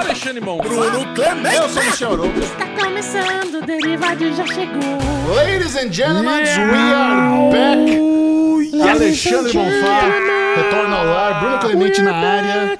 Alexandre Monfá. Bruno Clemente. Eu sou o Michel Arouca. Está começando, o Derivado já chegou. Ladies and gentlemen, we are back. Alexandre Bonfá retorna ao ar, Bruno Clemente na área.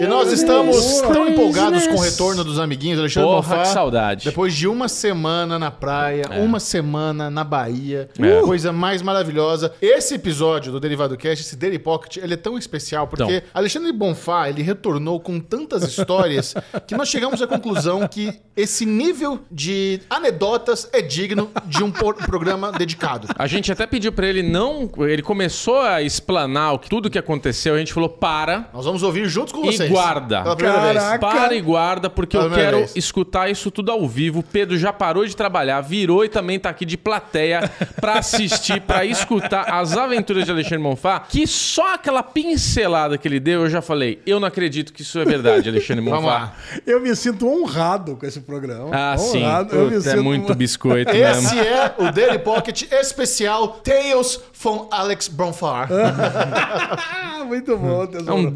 E nós estamos tão empolgados com o retorno dos amiguinhos. Alexandre Porra, Bonfá, que saudade. depois de uma semana na praia, uma semana na Bahia, É. coisa mais maravilhosa. Esse episódio do Derivado Cast, esse Daily Pocket, ele é tão especial porque Então. Alexandre Bonfá, ele retornou com tantas histórias que nós chegamos à conclusão que esse nível de anedotas é digno de um programa dedicado. A gente até pediu pra ele não. Ele começou a explanar o que- tudo que aconteceu. A gente falou: para Nós vamos ouvir juntos com e vocês. guarda. Pela primeira vez. Para e guarda, porque Pela eu quero vez. escutar isso tudo ao vivo. O Pedro já parou de trabalhar, virou e também tá aqui de plateia pra assistir, pra escutar as aventuras de Alexandre Monfá. Que só aquela pincelada que ele deu, eu já falei: eu não acredito que isso é verdade, Alexandre Monfá. Vamos lá. Eu me sinto honrado com esse programa. Ah, sim. honrado. Eu me Puta, é sinto muito biscoito mesmo. Esse é o Daily Pocket especial Tales from Alex Bonfar. Ah, muito bom, É tesouro. um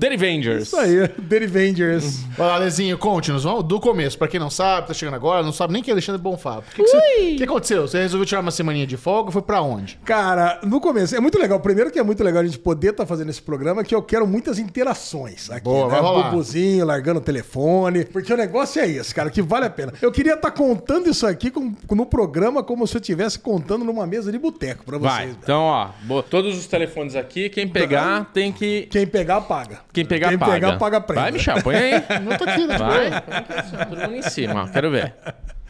Derivangers. Isso aí, Derivangers. Vai lá, Lezinho, conte-nos. Vamos do começo. Pra quem não sabe, tá chegando agora, não sabe nem quem é Alexandre Bonfá. O que, que, você- que aconteceu? Você resolveu tirar uma semaninha de folga? Foi pra onde? Cara, no começo, é muito legal. Primeiro que é muito legal a gente poder estar fazendo esse programa, que eu quero muitas interações aqui, Boa, né? vai rolar. Bubuzinho, largando o telefone, porque o negócio é esse, cara, que vale a pena. Eu queria estar contando isso aqui com- no programa como se eu estivesse contando numa mesa de boteco pra vocês. Vai. né? Então, ó, todos os telefones aqui, quem pegar tem que. Quem pegar, paga. Quem pegar, Quem paga. Pegar, paga prêmio. Vai, Michel, põe aí. Não tô aqui, né? Vai. Todo mundo em cima, ó. Quero ver.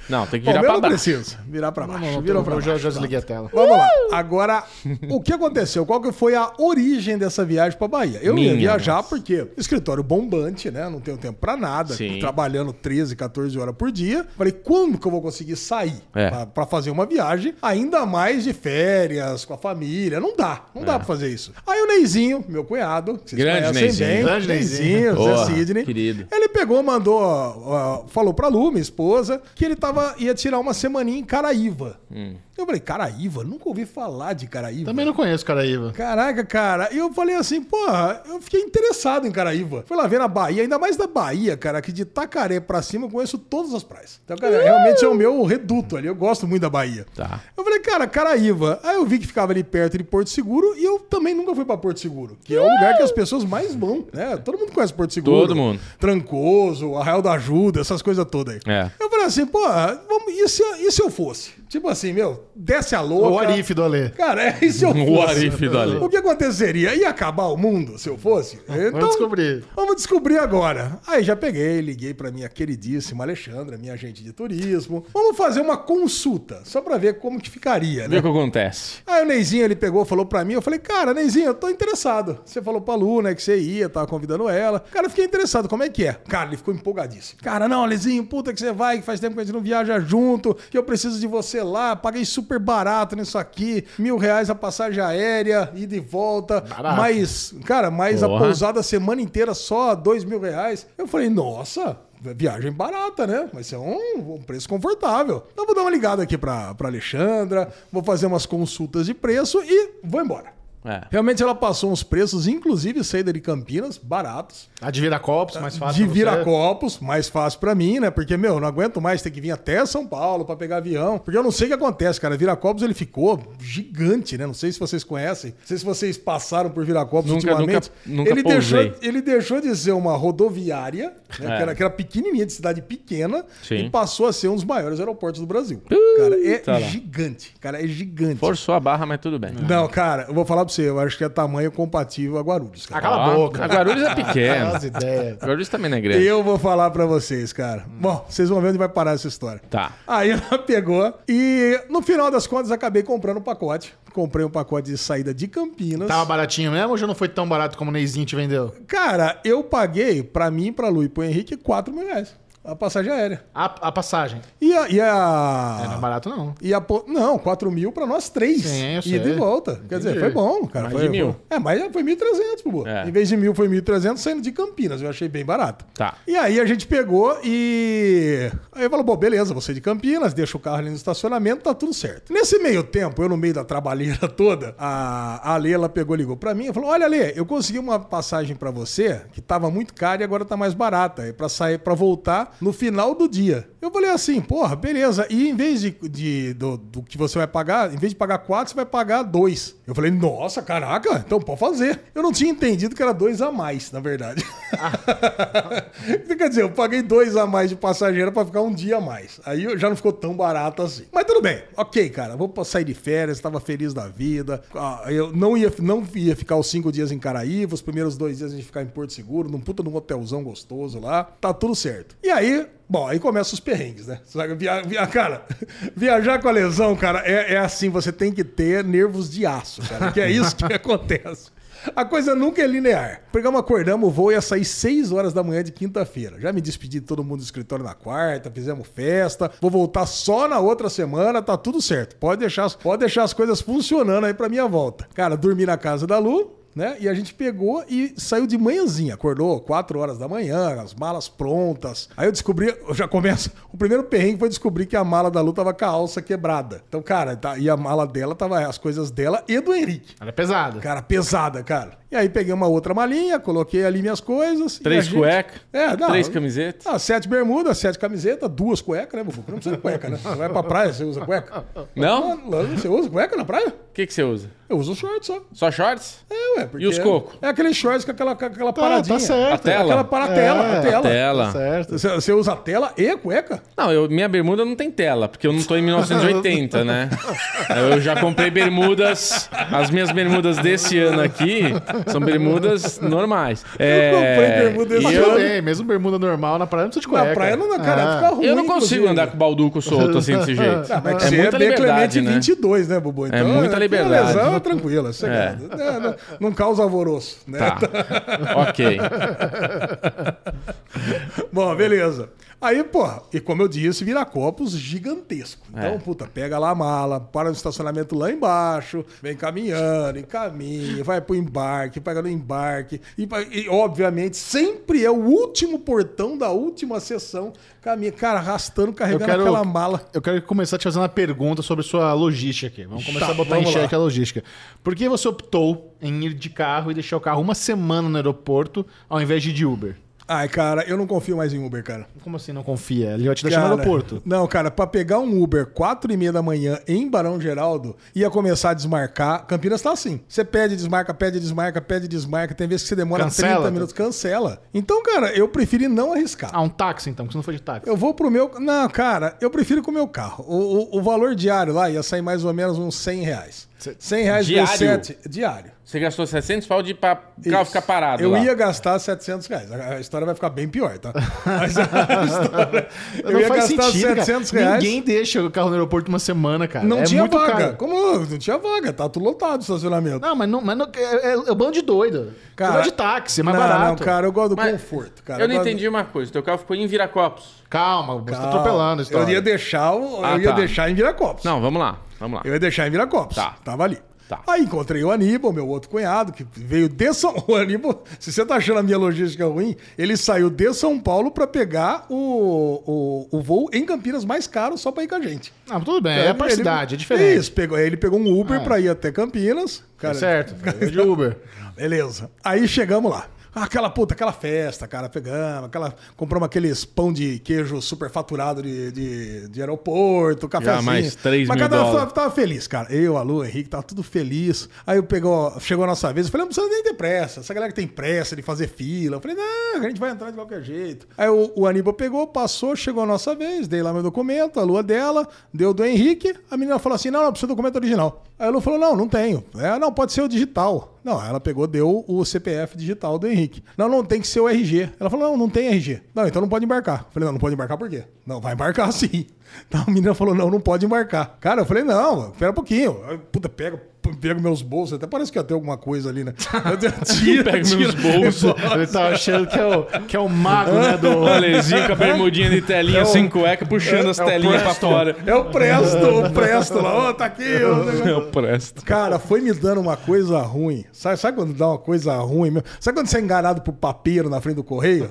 Não, tem que virar eu pra não baixo. preciso. Virar pra baixo. Não, Virou eu pra já, baixo. já desliguei a tela. Vamos lá. Agora, o que aconteceu? Qual que foi a origem dessa viagem pra Bahia? Eu ia Minha viajar nossa. porque escritório bombante, né? Não tenho tempo pra nada. Sim. Trabalhando 13, 14 horas por dia. Falei, quando que eu vou conseguir sair É. pra, pra fazer uma viagem? Ainda mais de férias, com a família. Não dá. Não dá pra fazer isso. Aí o Neizinho, meu cunhado, que vocês É. Grande conhecem Neizinho. bem. Grande Neizinho. Zé Porra, Sidney. querido. Ele pegou, mandou, falou pra Lu, minha esposa, que ele tava, ia tirar uma semaninha em Caraíva. Hum. Eu falei, Caraíva? Nunca ouvi falar de Caraíva. Também não conheço Caraíva. Caraca, cara. E eu falei assim, porra, eu fiquei interessado em Caraíva. Fui lá ver na Bahia, ainda mais da Bahia, cara, que de Tacaré pra cima eu conheço todas as praias. Então, cara, realmente é o meu reduto ali. Eu gosto muito da Bahia. Tá. Eu falei, cara, Caraíva. Aí eu vi que ficava ali perto de Porto Seguro e eu também nunca fui pra Porto Seguro, que é o lugar que as pessoas mais vão, né? Todo mundo conhece Porto Seguro. Todo mundo. Trancoso, Arraial da Ajuda, essas coisas todas aí. É. Eu falei assim, pô, vamos, e, se, e se eu fosse? Tipo assim, meu, desce a louca. O Arif do Alê. Cara, é, e se eu fosse? O Arif do Ali. O que aconteceria? Ia acabar o mundo se eu fosse? Então, Vamos descobrir. Vamos descobrir agora. Aí já peguei, liguei pra minha queridíssima Alexandra, minha agente de turismo. Vamos fazer uma consulta, só pra ver como que ficaria, Vê né? o que acontece. Aí o Neizinho, ele pegou, falou pra mim, eu falei, cara, Neizinho, eu tô interessado. Você falou pra Lu, né, que você ia, tava convidando ela. Cara, eu fiquei interessado, como é que é? Cara, ele ficou empolgadíssimo. Cara, não, Neizinho, puta que você vai, faz tempo que a gente não viaja junto, que eu preciso de você lá, paguei super barato nisso aqui, mil reais a passagem aérea, ida e volta, Barato. mais, cara, mais a pousada a semana inteira só dois mil reais. Eu falei, nossa... Viagem barata, né? Vai ser um, um preço confortável. Então vou dar uma ligada aqui pra Alexandra, vou fazer umas consultas de preço e vou embora. É. Realmente ela passou uns preços, inclusive saída de Campinas, baratos. A de Viracopos, mais fácil. de. Viracopos, mais fácil pra mim, né? Porque, meu, não aguento mais ter que vir até São Paulo pra pegar avião. Porque eu não sei o que acontece, cara. Viracopos ele ficou gigante, né? Não sei se vocês conhecem. Não sei se vocês passaram por Viracopos Nunca- ultimamente. nunca- nunca ele, deixou, ele deixou de ser uma rodoviária, né? É. que, era, que era pequenininha, de cidade pequena, Sim. e passou a ser um dos maiores aeroportos do Brasil. cara, é tá gigante. Cara, é gigante. Forçou a barra, mas tudo bem. Não, cara, eu vou falar pra você, eu acho que é tamanho compatível a Guarulhos, cara. Ah, cala a Ó, boca. A Guarulhos é pequena. As ideias. Guarulhos também não é grande. Eu vou falar pra vocês, cara. Bom, vocês vão ver onde vai parar essa história. Tá. Aí ela pegou e no final das contas acabei comprando um pacote. Comprei um pacote de saída de Campinas. Tava baratinho mesmo ou já não foi tão barato como o Neizinho te vendeu? Cara, eu paguei pra mim, pra Lu e pro Henrique 4 mil reais. A passagem aérea. A, a passagem. E a. E É, não é a, barato, não. e a não, 4 mil pra nós três. Sim, eu Ida sei. e volta. Quer dizer, Entendi. foi bom, cara. Mais foi, de mil. foi- é, mas foi 1.300, Bubu. É. Em vez de mil, foi 1.300 saindo de Campinas. Eu achei bem barato. Tá. E aí a gente pegou e. Aí eu falei, bom, beleza, você de Campinas, deixa o carro ali no estacionamento, tá tudo certo. Nesse meio tempo, eu no meio da trabalheira toda, a, a Ale, ela pegou e ligou pra mim e falou: Olha, Ale, eu consegui uma passagem pra você que tava muito cara e agora tá mais barata. É pra sair, para voltar no final do dia. Eu falei assim, porra, beleza. E em vez de, de- do, do que você vai pagar, em vez de pagar quatro, você vai pagar dois. Eu falei, nossa, caraca, então pode fazer. Eu não tinha entendido que era dois a mais, na verdade. Quer dizer, eu paguei dois a mais de passageiro pra ficar um dia a mais. Aí já não ficou tão barato assim. Mas tudo bem, ok, cara. Vou sair de férias, tava feliz da vida. Ah, Eu não ia, não ia ficar os cinco dias em Caraíva, os primeiros dois dias a gente ficar em Porto Seguro, num puta num hotelzão gostoso lá. Tá tudo certo. E aí, Bom, aí começam os perrengues, né? Via- via- cara, viajar com a lesão, cara, é, é assim, você tem que ter nervos de aço, cara, que é isso que acontece. A coisa nunca é linear. Pegamos, acordamos, o voo ia sair 6 horas da manhã de quinta-feira. Já me despedi de todo mundo do escritório na quarta, fizemos festa. Vou voltar só na outra semana, tá tudo certo. Pode deixar, pode deixar as coisas funcionando aí pra minha volta. Cara, dormi na casa da Lu, né? E a gente pegou e saiu de manhãzinha. Acordou 4 horas da manhã, as malas prontas. Aí eu descobri, eu já começo. O primeiro perrengue foi descobrir que a mala da Lu tava com a alça quebrada. Então, cara, tá- e a mala dela tava as coisas dela e do Henrique. Ela é pesada. Cara, pesada, cara. E aí peguei uma outra malinha, coloquei ali minhas coisas. Três gente- cuecas, É, não. três camisetas. Ah, sete bermudas, sete camisetas, duas cuecas, né, Bubu? Não precisa de cueca, né? Você vai pra praia, você usa cueca? Não? Lá Você usa cueca na praia? O que, que você usa? Eu uso short só. Só shorts? É, ué. Porque E os cocos? É aquele shorts com aquela, com aquela Tá, paradinha. tá certo. A tela? Aquela para a tela, É, a tela. Tela. Tá certo. Você, você usa a tela e a cueca? Não, eu, minha bermuda não tem tela, porque eu não tô em 1980, né? Eu já comprei bermudas. As minhas bermudas desse ano aqui são bermudas normais. É, comprei bermuda esse e eu, bem, mesmo bermuda normal, na praia não precisa de cueca. Na praia não dá, cara, Ah. fica ruim. eu não consigo inclusive. andar com o balduco solto assim desse jeito. Ah, mas é você muita é bem liberdade, Clemente né? 22, né, Bubu? Então, muita é, liberdade. Lesão é tranquila, sossegado. É, não, não causa alvoroço, né? Tá. ok. Bom, beleza. Aí, pô, e como eu disse, Viracopos gigantesco. Então, É. puta, pega lá a mala, para no estacionamento lá embaixo, vem caminhando, encaminha, vai pro embarque, pega no embarque. E, e, obviamente, sempre é o último portão da última sessão. Caminha, cara, arrastando, carregando quero, aquela mala. eu quero começar te fazendo uma pergunta sobre sua logística aqui. Vamos começar Tá, a botar em xeque a logística. Por que você optou em ir de carro e deixar o carro uma semana no aeroporto ao invés de ir de Uber? Ai, cara, eu não confio mais em Uber, cara. Como assim não confia? Ele vai te deixar Cara, no aeroporto. Não, cara, pra pegar um Uber 4 e meia da manhã em Barão Geraldo, ia começar a desmarcar. Campinas tá assim. Você pede, desmarca, pede, desmarca, pede, desmarca. Tem vezes que você demora Cancela, 30 tá? minutos, cancela. Então, cara, eu preferi não arriscar. Ah, um táxi então, porque você não foi de táxi. Eu vou pro meu. Não, cara, eu prefiro com o meu carro. O, o- o valor diário lá ia sair mais ou menos uns 100 reais. 100 reais Diário? vezes 7. Diário. Você gastou 700 pau de pra o carro ficar parado Eu lá. ia gastar 700 reais. A história vai ficar bem pior, tá? Mas a história. Eu não ia faz gastar sentido, 700 cara. reais. Ninguém deixa o carro no aeroporto uma semana, cara. Não é tinha muito vaga. caro. Como não tinha vaga? Tá tudo lotado o estacionamento. Não, mas, não, mas não, é, é, é o bando de doido. Cara, de táxi, é mais não, barato. Não, cara, eu gosto do Mas conforto, cara. eu não gosto- entendi uma coisa. Teu carro ficou em Viracopos. Calma, você tá Calma. atropelando a história. Eu ia deixar, o- Ah, eu ia tá. deixar em Viracopos. Não, vamos lá. Vamos lá. Eu ia deixar em Viracopos. Tá. Tava ali. Tá. Aí encontrei o Aníbal, meu outro cunhado, que veio de São O Aníbal, se você tá achando a minha logística ruim, ele saiu de São Paulo pra pegar o, o, o voo em Campinas mais caro só pra ir com a gente. Não, tudo bem, é a Ele- parcidade, é diferente. Isso, pegou, aí ele pegou um Uber Ah. pra ir até Campinas. Cara, Tá certo, de Uber. Beleza. Aí chegamos lá. Ah, Aquela puta, aquela festa, cara, pegamos, aquela, compramos aqueles pão de queijo super faturado de, de, de aeroporto, cafezinho. mais três Mas mil cada um tava, feliz, cara. Eu, a Lu, o Henrique, tava tudo feliz. Aí eu pegou, chegou a nossa vez, eu falei, não precisa nem ter pressa. Essa galera que tem pressa de fazer fila. Eu falei, não, a gente vai entrar de qualquer jeito. Aí o, o Aníbal pegou, passou, chegou a nossa vez, dei lá meu documento, a lua dela, deu do Henrique. A menina falou assim, não, não, precisa do documento original. Aí a Lu falou, não, não tenho. É, não, pode ser o digital. Não, ela pegou, deu o CPF digital do Henrique. Não, não, tem que ser o RG. Ela falou, não, não tem RG. Não, então não pode embarcar. Falei, não, não pode embarcar por quê? Não, vai embarcar sim. Então a menina falou, não, não pode embarcar. Cara, eu falei, não, espera um pouquinho. Puta, pega, pego meus bolsos, até parece que ia ter alguma coisa ali, né? Eu tiro, Pego meus bolsos. Ele tá achando que é o, que é o mago, né? Do... O Alezinho com a bermudinha de telinha É o- sem cueca, puxando as é telinhas pra fora. É o Presto, o Presto lá, ó, tá aqui. ó. É o Presto. Cara, foi me dando uma coisa ruim. Sabe, sabe quando dá uma coisa ruim mesmo? Sabe quando você é enganado pro papeiro na frente do correio?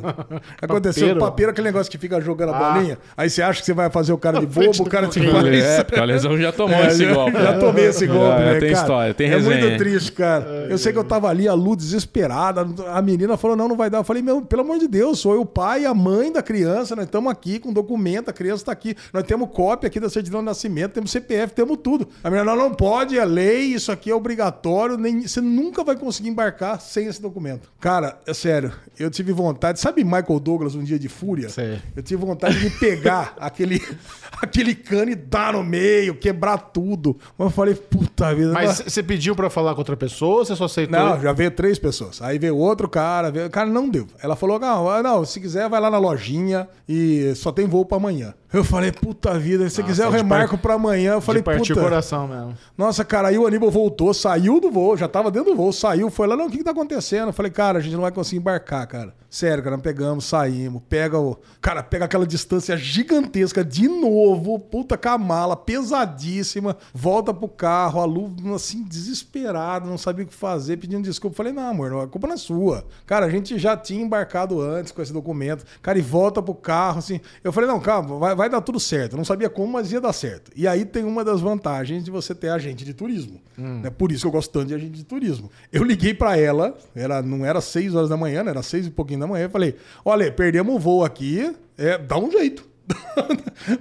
Aconteceu Papeiro? o papeiro, aquele negócio que fica jogando a Ah. bolinha. Aí você acha que você vai fazer o cara de bobo, o cara te correio. faz. É, porque o Alesão já tomou É, esse já, golpe. Já tomei esse golpe, É, né, tem cara? história, tem É resenha. muito triste, cara. Eu sei que eu tava ali, a Lu desesperada. A menina falou: não, não vai dar. Eu falei, meu, pelo amor de Deus, sou eu o pai e a mãe da criança. Nós estamos aqui com documento, a criança tá aqui. Nós temos cópia aqui da certidão de nascimento, temos CPF, temos tudo. A menina, não, não pode, é lei, isso aqui é obrigatório. Nem, você nunca vai conseguir embarcar sem esse documento. Cara, é sério, eu tive vontade. Sabe Michael Douglas, um dia de fúria? Sei. Eu tive vontade de pegar aquele, aquele cano e dar no meio, quebrar tudo. Mas eu falei, puta vida. Mas você pediu pra falar com outra pessoa ou você só aceitou? não, já veio três pessoas. Aí veio outro cara, veio... cara, não deu. Ela falou: não, ah, não, se quiser, vai lá na lojinha e só tem voo pra amanhã. Eu falei, puta vida, se quiser eu remarco part- pra amanhã. Eu falei, de partir puta. o coração mesmo. Nossa, cara, aí o Aníbal voltou, saiu do voo, já tava dentro do voo, saiu, foi lá, não, o que que tá acontecendo? Eu falei, cara, a gente não vai conseguir embarcar, cara. Sério, cara, nós pegamos, saímos, pega o... Cara, pega aquela distância gigantesca de novo, puta com a mala, pesadíssima, volta pro carro, a Lu, assim, desesperada, não sabia o que fazer, pedindo desculpa. Eu falei, não, amor, a culpa não é sua. Cara, a gente já tinha embarcado antes com esse documento. Cara, e volta pro carro, assim. Eu falei, não, calma, vai, vai dar tudo certo. Eu não sabia como, mas ia dar certo. E aí tem uma das vantagens de você ter agente de turismo. Né? Por isso que eu gosto tanto de agente de turismo. Eu liguei pra ela, era, não era 6 horas da manhã, né? era 6 e pouquinho da manhã. Eu falei, olha, perdemos o voo aqui, é, dá um jeito.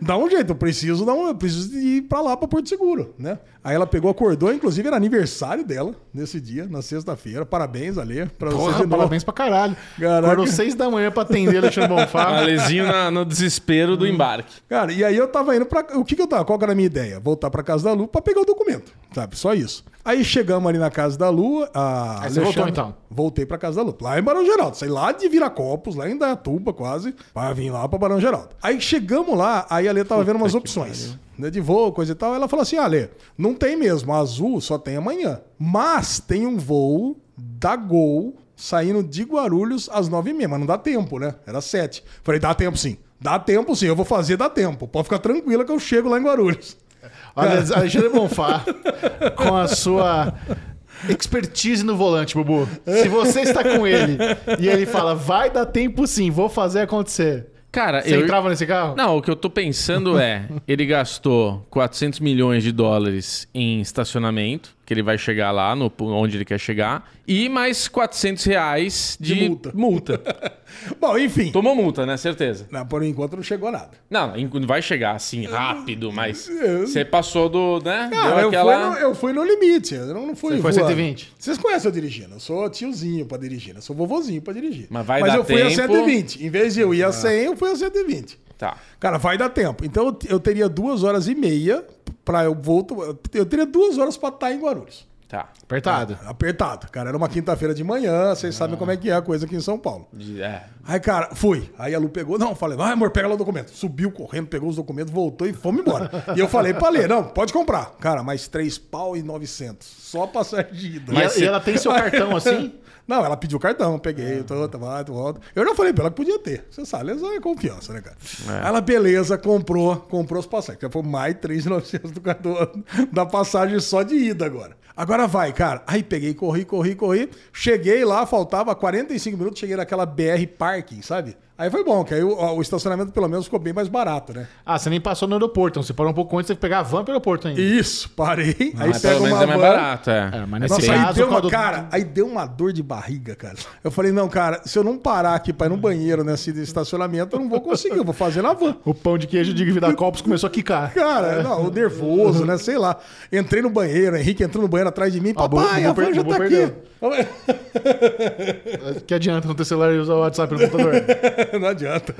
Dá um jeito, eu preciso, dar um, eu preciso ir pra lá, pra Porto Seguro, né? Aí ela pegou, acordou, inclusive era aniversário dela nesse dia, na sexta-feira. Parabéns, Ale, pra você de Porra, novo. parabéns pra caralho. Caraca. Acordou seis da manhã pra atender Alexandre Bonfá. Alezinho na- no desespero do embarque. Cara, e aí eu tava indo pra. O que que eu tava? Qual que era a minha ideia? Voltar pra casa da Lu pra pegar o documento, sabe? Só isso. Aí chegamos ali na casa da Lu. A Aí você voltou, então? Voltei pra casa da Lu. Lá em Barão Geraldo. Saí lá de Viracopos, lá em Dayatuba quase, pra vir lá pra Barão Geraldo. Aí chegamos lá, aí a Lê tava vendo umas opções. Né, de voo, coisa e tal. Ela falou assim: ah, Lê, não tem mesmo. A Azul só tem amanhã. Mas tem um voo da Gol saindo de Guarulhos às nove e meia. Mas não dá tempo, né? Era sete. Falei, dá tempo sim. Dá tempo sim, eu vou fazer, dá tempo. Pode ficar tranquila que eu chego lá em Guarulhos. Olha, Alexandre Bonfá, com a sua expertise no volante, Bubu. Se você está com ele e ele fala, vai dar tempo sim, vou fazer acontecer. Cara, Você eu... entrava nesse carro? Não, o que eu tô pensando é, ele gastou 400 milhões de dólares em estacionamento, que ele vai chegar lá no, onde ele quer chegar, e mais 400 reais de, De multa. multa. Bom, enfim. Tomou multa, né? Certeza. Não, por enquanto não chegou nada. Não, não vai chegar assim rápido, mas você passou do, né? Cara, Deu eu, aquela... fui no, eu fui no limite. Eu não, não fui Você foi voando. 120? Vocês conhecem eu dirigindo. Eu sou tiozinho pra dirigir. né? Eu sou vovozinho pra dirigir. Mas vai Mas dar eu fui a tempo? 120. Em vez de eu ir a 100, eu fui a 120. Tá. Cara, vai dar tempo. Então eu- eu teria duas horas e meia pra eu volto. Eu teria duas horas pra estar em Guarulhos. Tá. Apertado. Apertado. Cara, era uma quinta-feira de manhã. Vocês sabem como é que é a coisa aqui em São Paulo. É. Aí, cara, fui. Aí a Lu pegou, não, falei, vai, amor, pega lá o documento. Subiu correndo, pegou os documentos, voltou e fomos embora. e eu falei pra ler, não, pode comprar. Cara, mais três pau e 900. Só passagem de ida. Ela, e ela tem seu cartão assim? Não, ela pediu o cartão, peguei, tô, tô, tô, volta. Eu já falei pra ela que podia ter. Você sabe, essa é confiança, né, cara? Aí Ela, beleza, comprou, comprou os passagens. Já foi mais 3,900 do cartão da passagem só de ida agora. Agora vai, cara. Aí peguei, corri, corri, corri. Cheguei lá, faltava 45 minutos, cheguei naquela BR Parking, sabe? Aí foi bom, que aí o, o estacionamento pelo menos ficou bem mais barato, né? Ah, você nem passou no aeroporto, então você parou um pouco antes, você pegar a van pro aeroporto ainda. Isso, parei. aí Mas pega pelo menos uma é mais van. barato, é. É, mas nesse Nossa, aí caso, deu por uma, do- cara, aí deu uma dor de barriga, cara. Eu falei, não, cara, se eu não parar aqui pra ir no banheiro nesse estacionamento, eu não vou conseguir, eu vou fazer na van. O pão de queijo de Vida Copos começou a quicar. Cara, não, o nervoso, né? Sei lá. Entrei no banheiro, Henrique entrou no banheiro atrás de mim. Ó, Papai, Bubu a van já tá aqui. Que adianta no teu celular e usar o WhatsApp no computador? não adianta.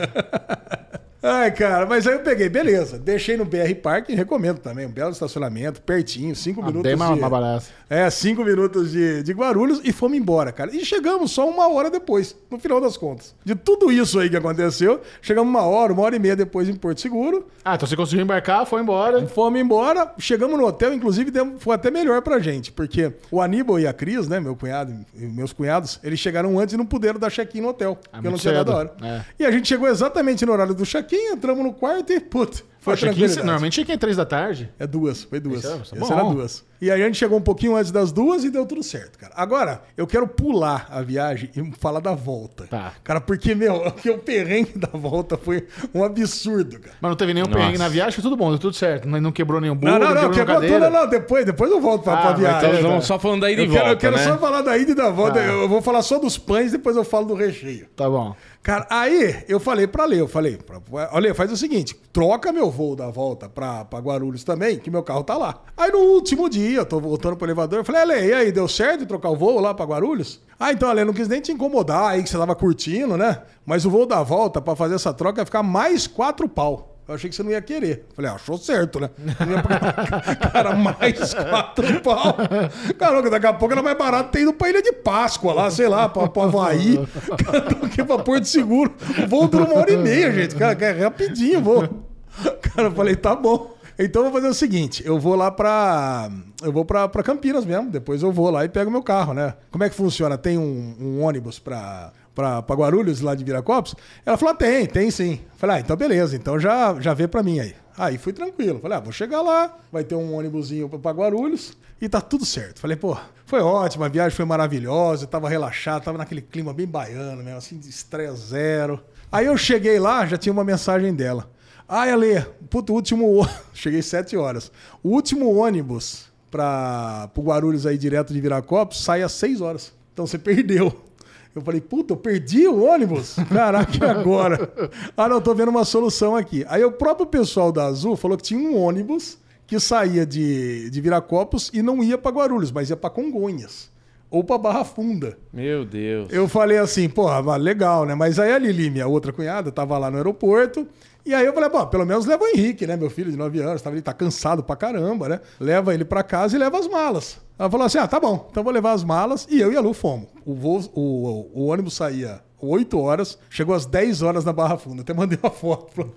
Ai, cara, mas aí eu peguei, beleza. Deixei no BR Park, recomendo também. Um belo estacionamento, pertinho, cinco minutos Bem de... mais barato. É, cinco minutos de, de Guarulhos e fomos embora, cara. E chegamos só uma hora depois, no final das contas. De tudo isso aí que aconteceu, chegamos uma hora, uma hora e meia depois em Porto Seguro. Ah, então você conseguiu embarcar, foi embora. Fomos embora, chegamos no hotel, inclusive foi até melhor pra gente, porque o Aníbal e a Cris, né, meu cunhado e meus cunhados, eles chegaram antes e não puderam dar check-in no hotel, porque não muito tinha dado cedo. hora. É. E a gente chegou exatamente no horário do check-in, entramos no quarto e, putz, foi check-in, tranquilidade. normalmente check-in é três da tarde. É duas, foi duas. Isso é- isso é Essa bom. era duas. E aí a gente chegou um pouquinho antes das duas e deu tudo certo, cara. Agora, eu quero pular a viagem e falar da volta. Tá. Cara, porque, meu, porque o perrengue da volta foi um absurdo, cara. Mas não teve nenhum Nossa. perrengue na viagem, foi tudo bom, deu tudo certo. Não, não quebrou nenhum burro, Não, não, não, quebrou quebrou nenhuma tudo, não, não, depois, depois eu volto pra, Ah, pra mas viagem. Então vamos só falando da ida e eu quero, volta, eu quero né? só falar da ida e da volta. Ah. Eu vou falar só dos pães, depois eu falo do recheio. Tá bom. Cara, aí eu falei pra Lê, eu falei, pra, olha, faz o seguinte, troca meu voo da volta pra, pra Guarulhos também, que meu carro tá lá. Aí no último dia, eu tô voltando pro elevador, eu falei, Lê, e aí, deu certo de trocar o voo lá pra Guarulhos? Ah, então, Lê, não quis nem te incomodar aí, que você tava curtindo, né? Mas o voo da volta pra fazer essa troca ia ficar mais quatro pau. Eu achei que você não ia querer. Falei, ah, achou certo, né? Cara, mais quatro pau. Caramba, daqui a pouco era mais barato ter ido pra Ilha de Páscoa lá, sei lá, pra, pra Havaí, do que pra Porto Seguro. O voo uma hora e meia, gente. Cara, é rapidinho o voo. Cara, eu falei, tá bom. Então eu vou fazer o seguinte, eu vou lá pra. Eu vou pra, pra Campinas mesmo. Depois eu vou lá e pego meu carro, né? Como é que funciona? Tem um, um ônibus pra, pra, pra Guarulhos, lá de Viracopos? Ela falou: ah, tem, tem sim. Falei, ah, então beleza, então já, já vê pra mim aí. Aí fui tranquilo. Falei, ah, vou chegar lá, vai ter um ônibusinho pra- pra Guarulhos e tá tudo certo. Falei, pô, foi ótimo, a viagem foi maravilhosa, eu tava relaxado, tava naquele clima bem baiano mesmo, assim, de estresse zero. Aí eu cheguei lá, já tinha uma mensagem dela. Ai, Ale, puto, último. Cheguei sete horas. O último ônibus para o Guarulhos aí direto de Viracopos sai às seis horas. Então você perdeu. Eu falei, puta, eu perdi o ônibus? Caraca, e agora? ah, não, tô vendo uma solução aqui. Aí o próprio pessoal da Azul falou que tinha um ônibus que saía de, de Viracopos e não ia para Guarulhos, mas ia para Congonhas. Ou para Barra Funda. Meu Deus. Eu falei assim, porra, legal, né? Mas aí a Lili, minha outra cunhada, tava lá no aeroporto. E aí eu falei, pô, pelo menos leva o Henrique, né? Meu filho de 9 anos, tava, ele tá cansado pra caramba, né? Leva ele pra casa e leva as malas. Ela falou assim: ah, tá bom, então vou levar as malas. E eu e a Lu fomos. O, voo, o, o, o ônibus saía 8 horas, chegou às 10 horas na Barra Funda. Até mandei uma foto.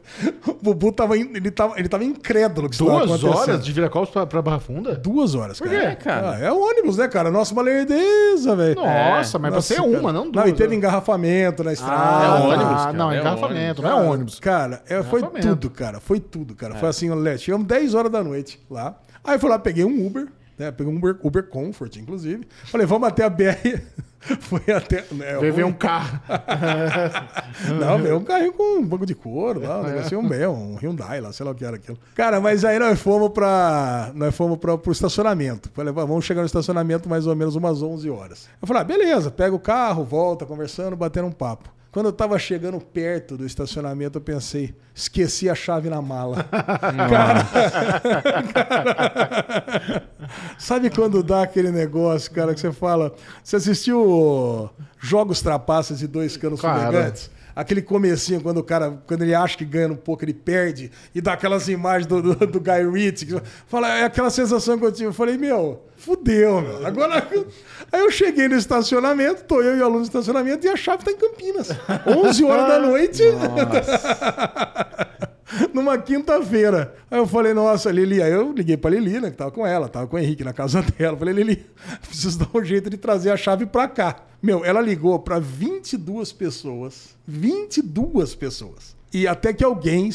O Bubu tava, in- ele tava, ele tava incrédulo que Duas horas de Viracopos pra, pra Barra Funda? Duas horas, cara. quê, cara? Ah, é o ônibus, né, cara? Nossa, uma lerdeza, velho. Nossa, mas pra Nossa, ser cara. uma, não duas. Não, e teve engarrafamento na estrada. Ah, É ônibus, cara, Não, é engarrafamento, não é ônibus. Cara, é, foi tudo, cara. Foi tudo, cara. Foi assim, olha, chegamos 10 horas da noite lá. Aí eu fui lá, peguei um Uber, né? Peguei um Uber, Uber Comfort, inclusive. Falei, vamos até a BR. Foi até. Né, Veio ver ruim. um carro. Não, veio um carrinho com um banco de couro lá, um negocinho meu, um Hyundai lá, sei lá o que era aquilo. Cara, mas aí nós fomos pra. Nós fomos pra, pro estacionamento. Falei, vamos chegar no estacionamento mais ou menos umas 11 horas. Eu falei, ah, beleza, pega o carro, volta, conversando, batendo um papo. Quando eu tava chegando perto do estacionamento, eu pensei, esqueci a chave na mala. cara, cara, sabe quando dá aquele negócio, cara, que você fala. Você assistiu Jogos Trapaças e Dois Canos. Fumegantes? Aquele comecinho, quando o cara, quando ele acha que ganha um pouco, ele perde, e dá aquelas imagens do, do, do Guy Ritchie. Fala, é aquela sensação que eu tive. Eu falei, meu, fudeu, meu. Agora. Aí eu cheguei no estacionamento, tô eu e o aluno no estacionamento, e a chave tá em Campinas. 11 horas da noite. numa quinta-feira. Aí eu falei, nossa, Lili. Aí eu liguei pra Lili, né? Que tava com ela, tava com o Henrique na casa dela. Falei, Lili, preciso dar um jeito de trazer a chave pra cá. Meu, ela ligou pra 22 pessoas. 22 pessoas. E até que alguém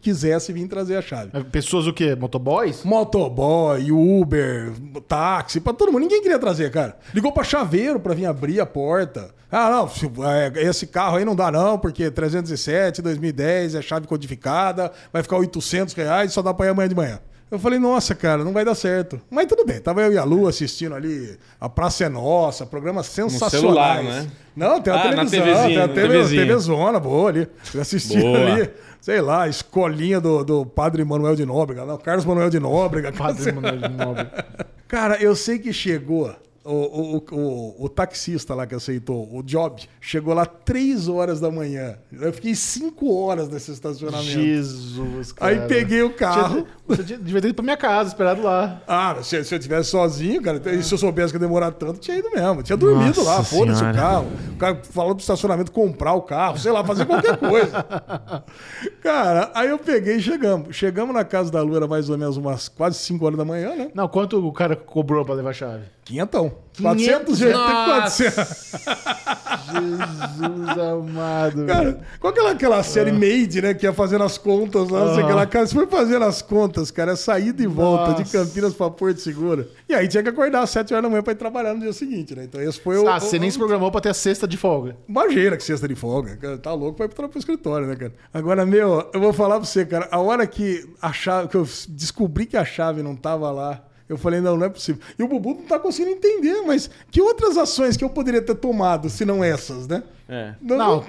quisesse vir trazer a chave. Pessoas o quê? Motoboys? Motoboy, Uber, táxi, pra todo mundo. Ninguém queria trazer, cara. Ligou pra chaveiro pra vir abrir a porta. Ah, não, é, esse carro aí não dá não, porque 307, 2010, é chave codificada, vai ficar 800 reais, só dá pra ir amanhã de manhã. Eu falei, nossa, cara, não vai dar certo. Mas tudo bem, tava eu e a Lu assistindo ali A Praça é Nossa, programas sensacionais. celular, né? Não, tem uma Ah, na televisão, TVzinha, tem a na TV. TVzona boa ali. Eu assisti Boa. ali sei lá, a escolinha do, do padre Manuel de Nóbrega, não, Carlos Manuel de Nóbrega. Padre Manuel de Nobre. Cara, eu sei que chegou o, o, o, o taxista lá que aceitou, o Job, chegou lá 3 horas da manhã. Eu fiquei 5 horas nesse estacionamento. Jesus, cara. Aí peguei o carro. Tinha- Você devia ter ido pra minha casa, esperado lá. Ah, se, se eu tivesse sozinho, cara, e se eu soubesse que ia demorar tanto, tinha ido mesmo. Tinha dormido Nossa lá, foda-se o carro. O cara falou pro estacionamento comprar o carro, sei lá, fazer qualquer coisa. cara, aí eu peguei e chegamos. Chegamos na casa da Lu, era mais ou menos umas quase 5 horas da manhã, né? Não, quanto o cara cobrou pra levar a chave? Quinhentão. 480, 400. Jesus amado. Cara, qual aquela, aquela série Made, né? Que ia fazendo as contas lá, não sei o que lá. Cara, você foi fazendo as contas, cara, é saída e volta de Nossa. Campinas pra Porto Segura. E aí tinha que acordar às 7 horas da manhã pra ir trabalhar no dia seguinte, né? Então esse foi o. Ah, você o- nem se programou pra ter a sexta de folga. Imagina que sexta de folga. Cara, tá louco pra ir pro, pro escritório, né, cara? Agora, meu, eu vou falar pra você, cara. A hora que a chave, que eu descobri que a chave não tava lá, eu falei, não, não é possível. E o Bubu não tá conseguindo entender, mas que outras ações que eu poderia ter tomado, se não essas, né? É. Não, Não, não,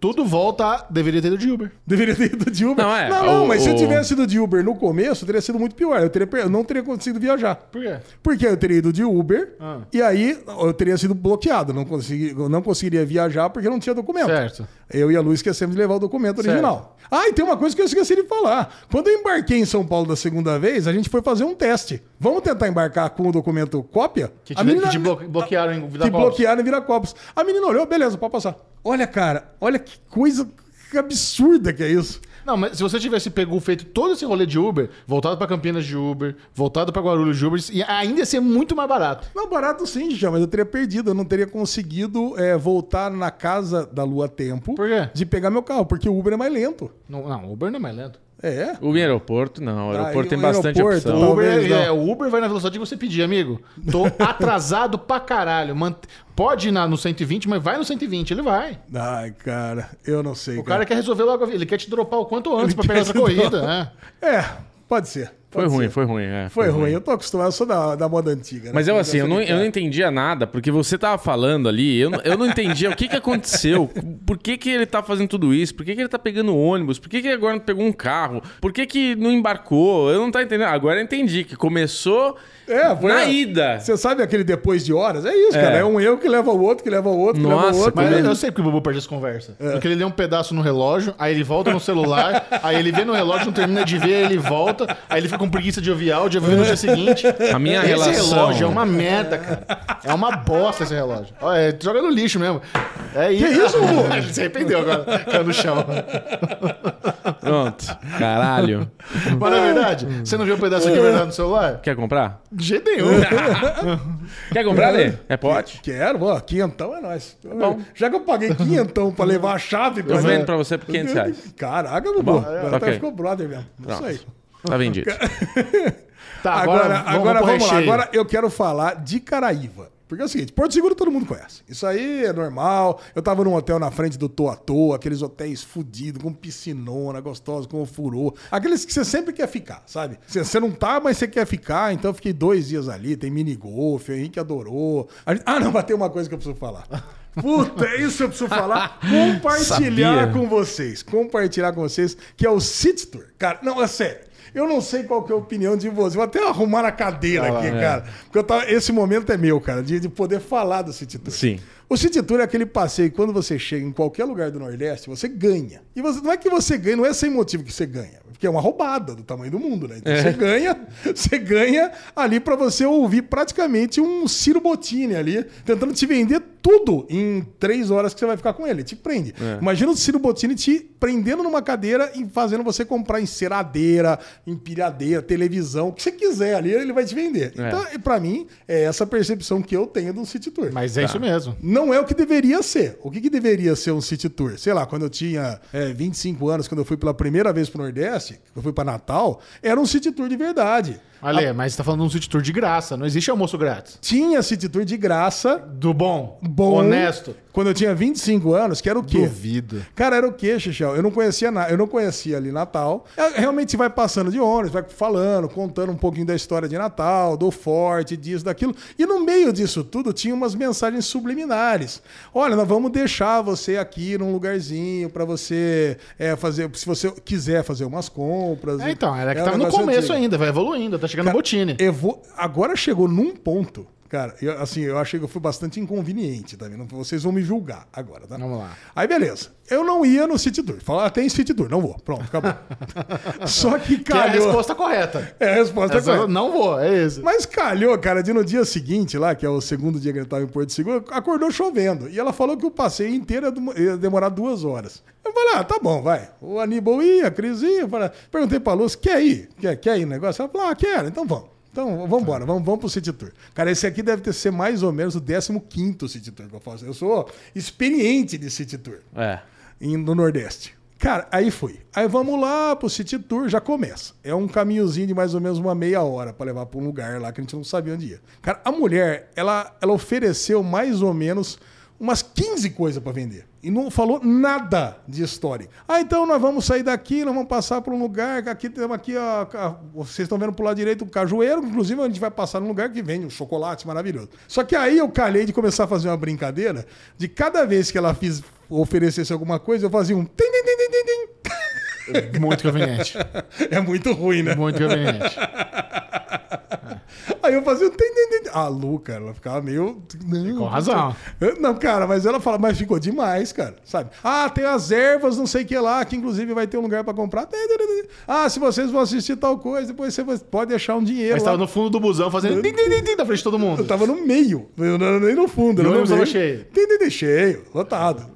tudo. volta a... Deveria ter ido de Uber. Deveria ter ido de Uber. Não, é, não, não, o- mas se eu o- tivesse ido de Uber no começo, teria sido muito pior. Eu, teria, eu não teria conseguido viajar. Por quê? Porque eu teria ido de Uber Ah. e aí eu teria sido bloqueado. Não, consegui, eu não conseguiria viajar porque não tinha documento. Certo. Eu e a Lu esquecemos de levar o documento Certo. original. Ah, e tem uma coisa que eu esqueci de falar. Quando eu embarquei em São Paulo da segunda vez, a gente foi fazer um teste. Vamos tentar embarcar com o documento cópia? Que te, a menina, que te blo- bloquearam em que Vida bloquearam em Viracopos. A menina olhou, beleza, pode passar. Olha, cara, olha que coisa absurda que é isso. Não, mas se você tivesse pego, feito todo esse rolê de Uber, voltado pra Campinas de Uber, voltado pra Guarulhos de Uber, e ainda ia ser muito mais barato. Não, barato sim, já, mas eu teria perdido. Eu não teria conseguido é, voltar na casa da Lu a tempo Por quê? de pegar meu carro, porque o Uber é mais lento. Não, não Uber não é mais lento. É. O aeroporto, não. O Ah, aeroporto e tem o bastante aeroporto, opção. Uber, é, o Uber vai na velocidade que você pedir, amigo. Tô atrasado pra caralho. Mant- Pode ir na, no 120, mas vai no 120, ele vai. Ai, cara, eu não sei. O cara quer resolver logo a vida, ele quer te dropar o quanto antes Ele pra pegar essa corrida. né? É, pode ser. Foi ruim, foi ruim. é, Foi ruim. Eu tô acostumado, eu sou da, da moda antiga. né? Mas eu assim, eu não, eu não entendia nada, porque você tava falando ali, eu, não- eu não entendia o que que aconteceu, por que que ele tá fazendo tudo isso, por que que ele tá pegando ônibus, por que que agora não pegou um carro, por que que não embarcou, eu não tá entendendo. Agora eu entendi que começou É, foi na a- ida. Você sabe aquele depois de horas? É isso, cara. É um eu que leva o outro, que leva o outro, que leva Nossa, o outro. Mas eu, é? eu sei que o Bubu perde essa conversa. Porque ele lê um pedaço no relógio, aí ele volta no celular, aí ele vê no relógio, não termina de ver, aí ele volta, aí ele fica com preguiça de ouvir áudio, vai ver no dia seguinte. A minha esse relação- relógio é uma merda, cara. É uma bosta esse relógio. Olha, é, joga no lixo mesmo. É isso. Que isso, Bubu? Ele se arrependeu agora, caiu no chão. Pronto. Caralho. Mas na verdade, você não viu o pedaço aqui verdade no celular? Quer comprar? De jeito nenhum. Quer comprar, Lê? É pote? Quero, ó, quinhentão é nóis. bom. Já que eu paguei quinhentão pra levar a chave pra Eu vendo pra você por 500 reais. Caraca, Bubu. bom? Agora Ok. tá, ficou brother mesmo. Isso aí. Tá vendido. Tá, Agora, agora, pro vamos lá. Agora eu quero falar de Caraíva. Porque é o seguinte, Porto Seguro todo mundo conhece. Isso aí é normal. Eu tava num hotel na frente do Toa Toa, aqueles hotéis fudidos, com piscinona, gostosa, com furô. Aqueles que você sempre quer ficar, sabe? Você, você não tá, mas você quer ficar. Então eu fiquei dois dias ali, tem mini golf, o Henrique adorou. Gente- Ah, não, mas tem uma coisa que eu preciso falar. Puta, é isso eu preciso falar. Compartilhar Sabia. com vocês. Compartilhar com vocês, que é o City Tour. Cara, não, é sério. Eu não sei qual que é a opinião de vocês. Vou até arrumar na cadeira aqui, cara. Porque tava, esse momento é meu, cara, de, de poder falar do City Tour. Sim. O City Tour é aquele passeio que quando você chega em qualquer lugar do Nordeste, você ganha. E você, não é que você ganha, não é sem motivo que você ganha. Porque é uma roubada do tamanho do mundo, né? Então você ganha, você ganha ali pra você ouvir praticamente um Ciro Bottini ali, tentando te vender tudo em três horas que você vai ficar com ele. Te prende. Imagina o Ciro Bottini te prendendo numa cadeira e fazendo você comprar enceradeira, empilhadeira, televisão, o que você quiser ali, ele vai te vender. É. Então, e pra mim, é essa percepção que eu tenho do City Tour. Mas é isso mesmo. Não é o que deveria ser. O que, que deveria ser um city tour? Sei lá, quando eu tinha é, 25 anos, quando eu fui pela primeira vez pro Nordeste, eu fui pra Natal, era um city tour de verdade. Ale, mas você tá falando de um city tour de graça, não existe almoço grátis. Tinha city tour de graça, Do bom, bom. honesto. Quando eu tinha 25 anos, que era o quê? Duvido. Cara, era o quê, Xixel? Eu não conhecia nada, eu não conhecia ali Natal. É, Realmente vai passando de ônibus, vai falando, contando um pouquinho da história de Natal, do forte, disso, daquilo. E no meio disso tudo tinha umas mensagens subliminares. Olha, nós vamos deixar você aqui num lugarzinho pra você é, fazer, se você quiser fazer umas compras. É, então, era que um tava no começo antigo. ainda, vai evoluindo, tá chegando no Botini. Evo- Agora chegou num ponto Cara, eu, assim, eu achei que eu fui bastante inconveniente também. Não, vocês vão me julgar agora, tá? Vamos lá. Aí, beleza. Eu não ia no City Tour. Falar, ah, tem City Tour. Não vou. Pronto, acabou. Só que Que é a calhou. resposta correta. É a resposta Essa- correta. não vou, é isso. Mas calhou, cara, de no dia seguinte lá, que é o segundo dia que ele tava em Porto Seguro, acordou chovendo. E ela falou que o passeio inteiro ia dem- ia demorar duas horas. Eu falei, ah, tá bom, vai. O Aníbal ia, a Cris ia. Falei- Perguntei pra Luz, quer ir? Quer, quer ir no negócio? Ela falou, ah, quero, então vamos. Então, vamos embora, vamos, vamos pro City Tour. Cara, esse aqui deve ter ser mais ou menos o 15º City Tour que eu faço. Eu sou experiente de City Tour É. no Nordeste. Cara, aí fui. Aí vamos lá pro City Tour, já começa. É um caminhozinho de mais ou menos uma meia hora pra levar pra um lugar lá que a gente não sabia onde ia. Cara, a mulher, ela, ela ofereceu mais ou menos umas 15 coisas pra vender. E não falou nada de história. Ah, então nós vamos sair daqui, nós vamos passar por um lugar, que aqui temos aqui, ó, vocês estão vendo pro lado direito um cajueiro, inclusive a gente vai passar num lugar que vende um chocolate maravilhoso. Só que aí eu calhei de começar a fazer uma brincadeira de cada vez que ela fiz, oferecesse alguma coisa, eu fazia um tim, tim, tim, tim, tim, tim. Muito conveniente. É muito ruim, né? Muito conveniente. Aí eu fazia um tim, tim, tim. A Lu, cara, ela ficava meio. Não, Com razão. Não, cara, mas ela fala, mas ficou demais, cara, sabe? Ah, tem as ervas, não sei o que lá, que inclusive vai ter um lugar pra comprar. Ah, se vocês vão assistir tal coisa, depois você pode deixar um dinheiro. Mas lá. tava no fundo do busão fazendo na frente de todo mundo. Eu tava no meio, eu não nem no fundo. E o tava cheio. Cheio, lotado.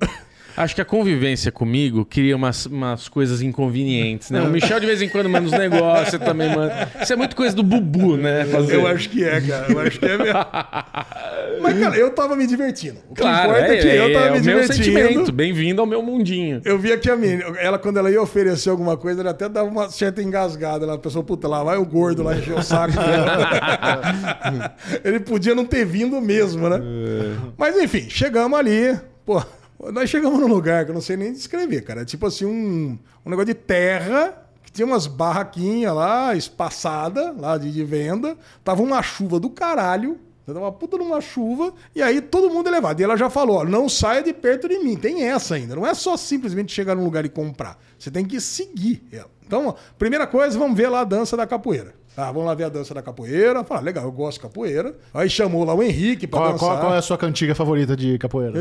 Acho que a convivência comigo cria umas, umas coisas inconvenientes, né? O Michel de vez em quando manda uns negócios, você também manda. Isso é muito coisa do Bubu, né? Fazer. Eu acho que é, cara. Eu acho que é mesmo. Mas, cara, eu tava me divertindo. O que Claro, importa é, é, que eu é, tava é me o meu sentimento. divertindo. Bem-vindo ao meu mundinho. Eu via que a menina, ela, quando ela ia oferecer alguma coisa, ela até dava uma certa engasgada. Ela pensou, puta, lá vai o gordo lá encher o saco dela. Ele podia não ter vindo mesmo, né? Mas enfim, chegamos ali. Pô, nós chegamos num lugar que eu não sei nem descrever, cara. É tipo assim, um, um negócio de terra. que Tinha umas barraquinhas lá, espaçada, lá de, de venda. Tava uma chuva do caralho. Tava uma puta numa chuva. E aí todo mundo é levado. E ela já falou: ó, não saia de perto de mim. Tem essa ainda. Não é só simplesmente chegar num lugar e comprar. Você tem que seguir ela. Então, ó, primeira coisa, vamos ver lá a dança da capoeira. Ah, vamos lá ver a dança da capoeira. Fala, legal, eu gosto de capoeira. Aí chamou lá o Henrique pra Qual, dançar. qual- qual é a sua cantiga favorita de capoeira?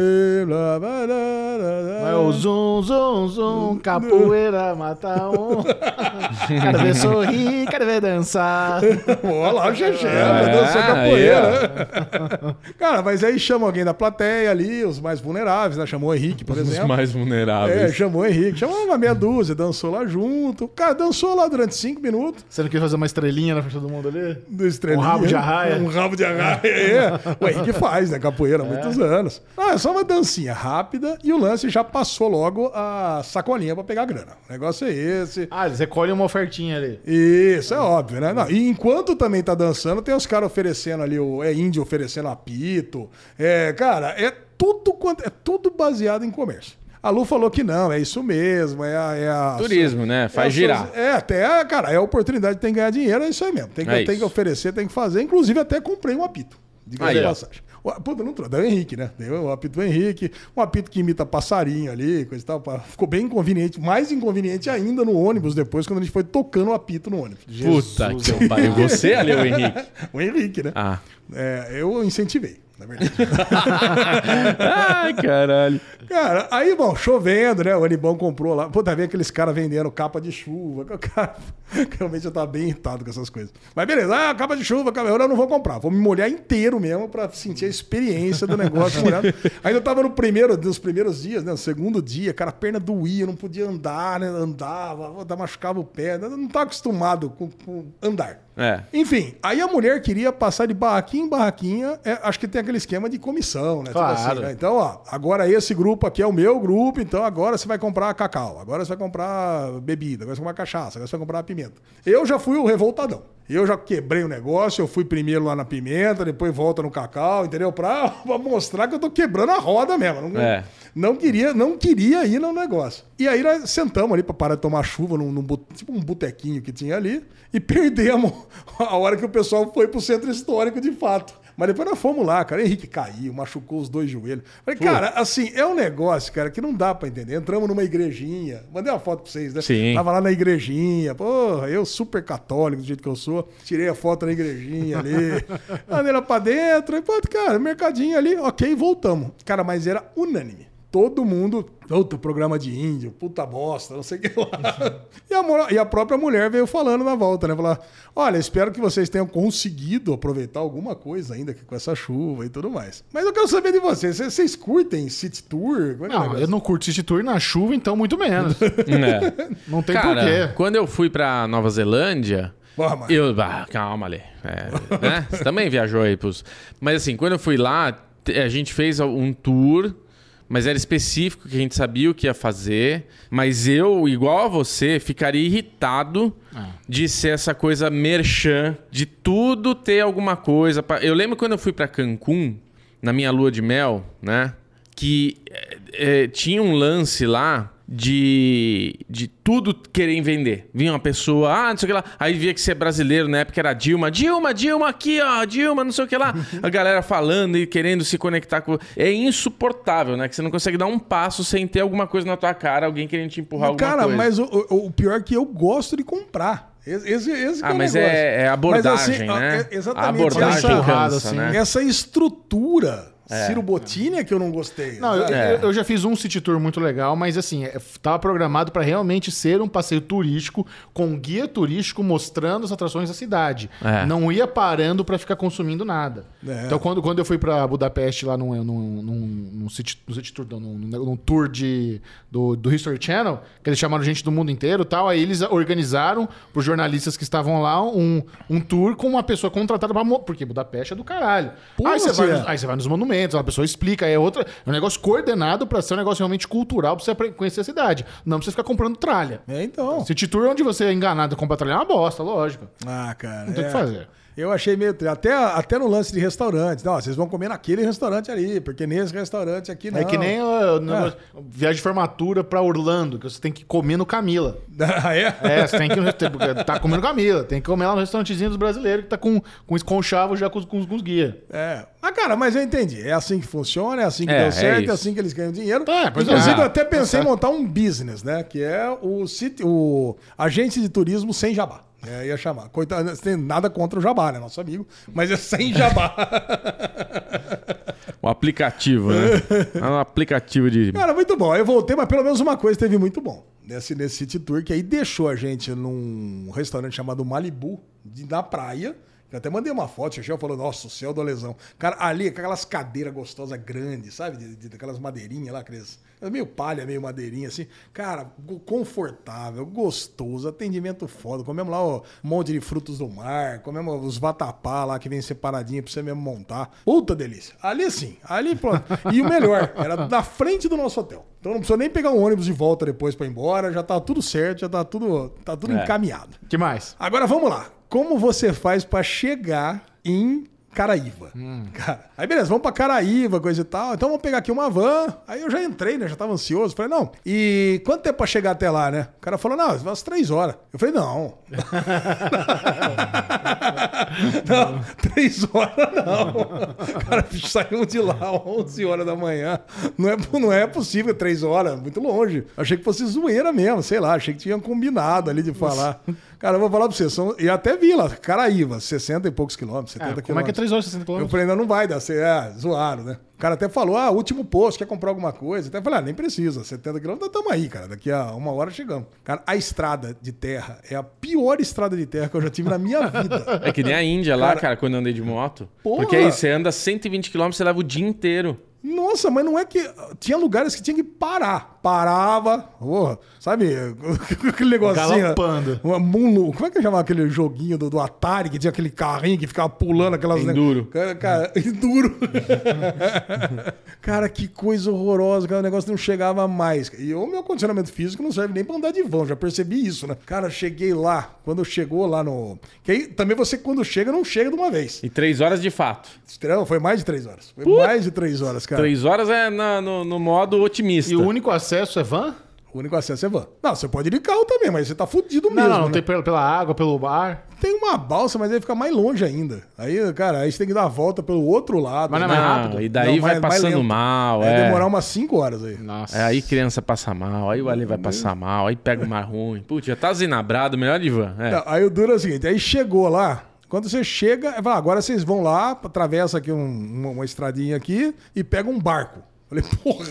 É o zum, zum, zum, capoeira mata um. quero ver sorrir, quero ver dançar. Olha lá o Xexé, É, dançou aí, capoeira. Cara, mas aí chama alguém da plateia ali, os mais vulneráveis, né? Chamou o Henrique, por Os exemplo. mais É, vulneráveis. chamou o Henrique, chamou uma meia dúzia, dançou lá junto. Cara, dançou lá durante cinco minutos. Você não quer fazer uma estrelinha na frente de todo mundo ali? Do estrelinha. Um rabo de arraia. Um rabo de arraia, é. O Henrique faz, né? Capoeira há É. muitos anos. Ah, é só uma dancinha rápida e o lance já passou logo a sacolinha pra pegar grana. O negócio é esse. Ah, eles recolhem uma ofertinha ali. Isso, é óbvio, né? Não, e enquanto também tá dançando, tem os caras oferecendo ali, o, é índio oferecendo apito. É, cara, é tudo quanto. É tudo baseado em comércio. A Lu falou que não, é isso mesmo, é a. É a Turismo, né? é Faz a girar. sua- É, até, cara, é a oportunidade de tem que ganhar dinheiro, é isso aí mesmo. Tem que, É tem que oferecer, tem que fazer. Inclusive, até comprei um apito. Diga de ó. passagem. O- Puta, não trouxe. Deu o Henrique, né? Deu o apito do Henrique. Um apito que imita passarinho ali, coisa e tal. Ficou bem inconveniente. Mais inconveniente ainda no ônibus depois, quando a gente foi tocando o apito no ônibus. Puta que pariu. Você ali, o Henrique. O Henrique, né? Ah. É, eu incentivei, na verdade. Ai, caralho. Cara, aí, bom, chovendo, né? O Anibão comprou lá. Pô, tá vendo aqueles caras vendendo capa de chuva. que o Cara, realmente eu tava bem irritado com essas coisas. Mas beleza, ah, capa de chuva, capa... eu não vou comprar. Vou me molhar inteiro mesmo pra sentir a experiência do negócio molhado. Ainda tava no primeiro, nos primeiros dias, né? No segundo dia, cara, a perna doía, não podia andar, né? Andava, machucava o pé. né? Não tava acostumado com, com andar. É. Enfim, aí a mulher queria passar de barraquinha em barraquinha. é, acho que tem aquele esquema de comissão, né? Tipo Claro. né? Então, ó, agora esse grupo aqui é o meu grupo, então agora você vai comprar cacau, agora você vai comprar bebida, agora você vai comprar cachaça, agora você vai comprar pimenta. Eu já fui o revoltadão. Eu já quebrei o negócio, eu fui primeiro lá na pimenta, depois volta no cacau, entendeu? Pra, pra mostrar que eu tô quebrando a roda mesmo. Não, É. não queria, não queria ir no negócio. E aí nós sentamos ali pra parar de tomar chuva num, num tipo um botequinho que tinha ali e perdemos a hora que o pessoal foi pro centro histórico de fato. Mas depois nós fomos lá, cara. Henrique caiu, machucou os dois joelhos. Falei, cara, assim, é um negócio, cara, que não dá pra entender. Entramos numa igrejinha. Mandei uma foto pra vocês, né? Sim. Tava lá na igrejinha. Porra, eu super católico do jeito que eu sou. Tirei a foto na igrejinha ali. Andei lá pra dentro. E, pô, cara, mercadinho ali. Ok, voltamos. Cara, mas era unânime. Todo mundo, puta, programa de índio, puta bosta, não sei o que lá. E a, e a própria mulher veio falando na volta, né? Falar: olha, espero que vocês tenham conseguido aproveitar alguma coisa ainda com essa chuva e tudo mais. Mas eu quero saber de vocês: vocês, vocês curtem City Tour? É é Não, eu não curto City Tour na chuva, então muito menos. É. Não tem Cara, porquê. quando eu fui pra Nova Zelândia, Porra, eu. Ah, calma ali. É, né? Você também viajou aí pros. Mas assim, quando eu fui lá, a gente fez um tour. Mas era específico, que a gente sabia o que ia fazer. Mas eu, igual a você, ficaria irritado de ser essa coisa merchan, de tudo ter alguma coisa. pra- Eu lembro quando eu fui pra Cancún, na minha lua de mel, né? Que é, tinha um lance lá de, de tudo querem vender. Vinha uma pessoa, ah, não sei o que lá. Aí via que você é brasileiro, na época era Dilma. Dilma, Dilma aqui, ó, Dilma, não sei o que lá. A galera falando e querendo se conectar com. É insuportável, né? Que você não consegue dar um passo sem ter alguma coisa na tua cara, alguém querendo te empurrar alguma Cara, coisa. mas o, o- o pior é que eu gosto de comprar. Esse, esse, Ah, é mas é- é abordagem, Mas, né? é- Exatamente. A abordagem essa, cansa, assim. né? essa estrutura Ciro Bottini é que eu não gostei. Não, eu? É. eu- já fiz um city tour muito legal, mas assim, é, tava programado para realmente ser um passeio turístico com guia turístico mostrando as atrações da cidade. É. Não ia parando para ficar consumindo nada. É. Então, quando, quando eu fui para Budapeste lá num, num, num, num city, num city tour, não, num, num tour de, do, do History Channel, que eles chamaram gente do mundo inteiro e tal, aí eles organizaram para os jornalistas que estavam lá um, um tour com uma pessoa contratada para porque Budapeste é do caralho. Pô, aí, você vai, nos- aí você vai nos monumentos, a pessoa explica, é outra, é um negócio coordenado para ser um negócio realmente cultural para você conhecer a cidade. Não pra você ficar comprando tralha. É, então. City tour onde você é enganado e compra tralha é uma bosta, lógico. Ah, cara. Não tem o é. que fazer. Eu achei meio. Até, até no lance de restaurante. Não, vocês vão comer naquele restaurante ali, porque nesse restaurante aqui não. É que nem uh, negócio- viagem de formatura pra Orlando, que você tem que comer no Camila. Ah, é? É, você tem que no tá comendo Camila. Tem que comer lá no restaurantezinho dos brasileiros que tá com, com os conchavos já com, os- com, com os guia. É. Ah, cara, mas eu entendi. É assim que funciona, é assim que É, deu é certo, é, isso. assim que eles ganham dinheiro. É, pois Inclusive, é. eu até pensei em montar um business, né? Que é o, o agente de turismo sem jabá. É, ia chamar. Coitado, tem nada contra o jabá, né? Nosso amigo. Mas é sem jabá. O aplicativo, né? É um aplicativo de. Cara, muito bom. Aí eu voltei, mas pelo menos uma coisa teve muito bom. Nesse, nesse City Tour, que aí deixou a gente num restaurante chamado Malibu, de, na praia. Eu até mandei uma foto, o Chechel falou, nossa, o céu da lesão. Cara, ali, com aquelas cadeiras gostosas grandes, sabe? De, de- daquelas madeirinhas lá, aqueles... Meio palha, meio madeirinha, assim. Cara, confortável, gostoso, atendimento foda. Comemos lá ó, um monte de frutos do mar, comemos os vatapá lá que vem separadinho pra você mesmo montar. Puta delícia. Ali sim, ali pronto. E o melhor, era na frente do nosso hotel. Então não precisou nem pegar um ônibus de volta depois pra ir embora, já tá tudo certo, já tá tudo, tá tudo É. encaminhado. que mais? Agora vamos lá. Como você faz pra chegar em Caraíva? Cara, aí beleza, vamos pra Caraíva, coisa e tal. Então vamos pegar aqui uma van. Aí eu já entrei, né? Já tava ansioso. Falei, não. E quanto tempo pra chegar até lá, né? O cara falou, não, umas três horas. Eu falei, não. não, três horas não. Cara, saímos de lá 11 horas da manhã. Não é, não é possível três horas, muito longe. Achei que fosse zoeira mesmo, sei lá. Achei que tinham combinado ali de falar. Cara, eu vou falar pra vocês, são, e até vi lá, Caraíva, 60 e poucos quilômetros, 70 É, como é quilômetros. que é 3 horas e 60 Eu quilômetros? falei, ainda não vai dar, você é zoado, né? O cara até falou, ah, último posto, quer comprar alguma coisa? Até falei, ah, nem precisa, 70 quilômetros, estamos aí, cara, daqui a uma hora chegamos. Cara, a estrada de terra é a pior estrada de terra que eu já tive na minha vida. É que nem a Índia lá, Cara- cara, quando eu andei de moto. Porra! Porque aí você anda 120 km, você leva o dia inteiro. Nossa, mas não é que. Tinha lugares que tinha que parar. Parava, porra, sabe? Aquele negocinho. Galopando. Uma Moonlo- como é que chamava aquele joguinho do, do Atari que tinha aquele carrinho que ficava pulando aquelas. Enduro. Cara, cara, enduro. cara, que coisa horrorosa. Cara, o negócio não chegava mais. E o meu condicionamento físico não serve nem pra andar de vão, já percebi isso, né? Cara, cheguei lá, quando chegou lá no. Que aí também você, quando chega, não chega de uma vez. E três horas de fato. Não, foi mais de três horas. Foi mais de três horas, cara. Três horas é na- no, no modo otimista. E o único acesso é van? O único acesso é van. Não, você pode ir de carro também, mas você tá fudido Não, mesmo. não, não né? tem pela, pela água, pelo bar. Tem uma balsa, mas aí fica mais longe ainda. Aí, cara, aí você tem que dar a volta pelo outro lado. Mas não é mais rápido? e daí Não, vai mais- mais passando lento. mal, Vai é. demorar umas 5 horas aí. Nossa. É, aí criança passa mal, aí o Ale vai passar mal, aí pega o mar ruim. Putz, já tá zinabrado, melhor de van. É. Não, aí o duro é o seguinte, aí chegou lá, quando você chega, é, fala, agora vocês vão lá, atravessa aqui um- uma, uma estradinha aqui e pega um barco. Falei, porra,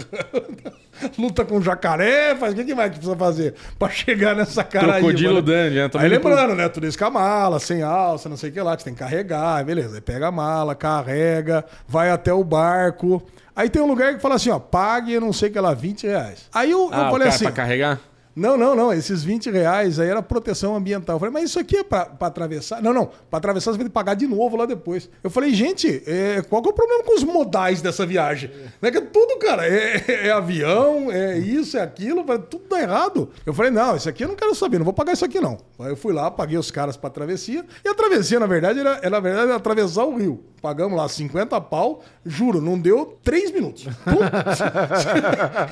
luta com jacaré, faz o que, que vai que precisa fazer pra chegar nessa cara Crocodilo né? Dandy, né? Aí lembrando, né? Tudo isso com a mala, sem alça, não sei o que lá, que você tem que carregar, beleza. Aí pega a mala, carrega, vai até o barco. Aí tem um lugar que fala assim, ó, pague, não sei o que lá, 20 reais. Aí eu, eu Ah, o falei cara assim, pra carregar? Não, não, não. Esses 20 reais aí era proteção ambiental. Eu falei, mas isso aqui é pra atravessar? Não, não. Pra atravessar você vai ter que pagar de novo lá depois. Eu falei, gente, é, qual que é o problema com os modais dessa viagem? É que é tudo, cara. É, é avião, é isso, é aquilo, tudo dá errado. Eu falei, não, isso aqui eu não quero saber, não vou pagar isso aqui não. Aí eu fui lá, paguei os caras pra travessia. E a travessia, na verdade, era, era, na verdade, era atravessar o rio. Pagamos lá 50 pau, juro, não deu 3 minutos.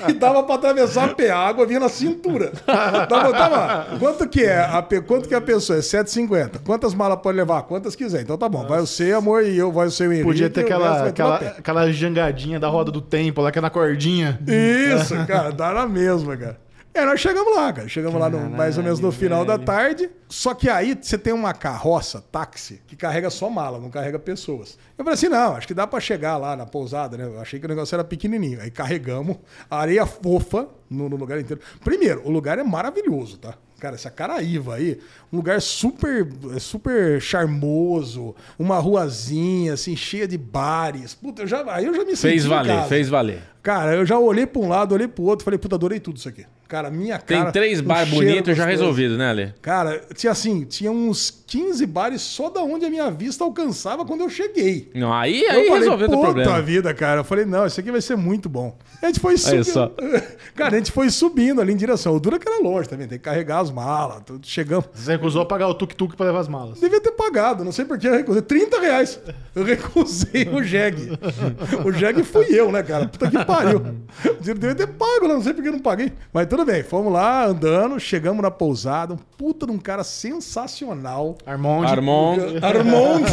E dava pra atravessar a pé, a água vinha na cintura. Dava, tava, quanto que é? A, quanto que é a pessoa? É 7,50. Quantas malas pode levar? Quantas quiser. Então tá bom, vai você, amor, e eu, vai o seu Henrique. Podia ter o aquela, aquela, aquela jangadinha da roda do tempo lá, que é na cordinha. Isso, cara, dá na mesma, cara. É, nós chegamos lá, cara. Chegamos lá no- mais ou menos no final da tarde. Só que aí você tem uma carroça, táxi, que carrega só mala, não carrega pessoas. Eu falei assim: não, acho que dá pra chegar lá na pousada, né? Eu achei que o negócio era pequenininho. Aí carregamos areia fofa no, no lugar inteiro. Primeiro, o lugar é maravilhoso, tá? Cara, essa Caraíva aí, um lugar super, super charmoso, uma ruazinha, assim, cheia de bares. Puta, eu já, aí eu já me senti Fez em valer, casa. fez valer. Cara, eu já olhei pra um lado, olhei pro outro, falei, puta, adorei tudo isso aqui. Cara, minha Tem cara. três um bar cheiro bonitos já resolvido, né, Ale? Cara, tinha assim, tinha uns 15 bares só da onde a minha vista alcançava quando eu cheguei. Não, aí, Eu aí falei, resolveu o teu puta problema. vida, cara. Eu falei, não, isso aqui vai ser muito bom. A gente foi subindo. só. Cara, a gente foi subindo ali em direção. O duro é que era longe também, tem que carregar as malas. tudo. Chegamos. Você recusou pagar o tuk-tuk pra levar as malas. Devia ter pagado, não sei por que eu recusei. 30 reais. Eu recusei o jegue. O jegue fui eu, né, cara? Puta que pariu. Eu devia ter pago, né? não sei por que eu não paguei. Mas tudo bem, fomos lá andando, chegamos na pousada. Um puta de um cara sensacional. Armond. Armond. Armond.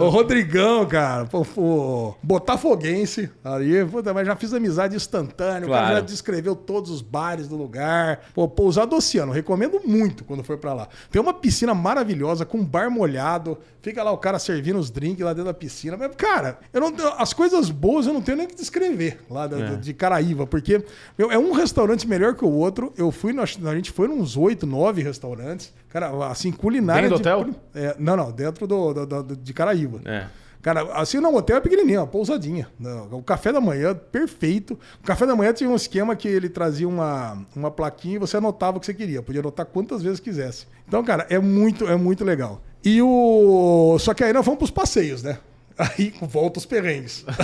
o Rodrigão, cara. Pô, pô, botafoguense. Ali, puta, mas já fiz amizade instantânea. O cara Claro. já descreveu todos os bares do lugar. Pô, pousada Oceano. Recomendo muito quando for pra lá. Tem uma piscina maravilhosa com um bar molhado. Fica lá o cara servindo os drinks lá dentro da piscina. Mas, cara, eu não, as coisas boas eu não tenho nem que descrever lá da- É. de Caraíva. Porque meu, é um restaurante melhor que o outro. Eu fui, nós- a gente foi nos oito, nove restaurantes. Cara, assim, culinária. Dentro do de hotel? é, não, não, dentro do, do- do- de Caraíva. É. Cara, assim, não, o hotel é pequenininho, uma pousadinha. Não, O café da manhã, perfeito. O café da manhã tinha um esquema que ele trazia uma, uma plaquinha e você anotava o que você queria. Podia anotar quantas vezes quisesse. Então, cara, é muito, é muito legal. E o... Só que aí nós vamos pros passeios, né? Aí volta os perrengues.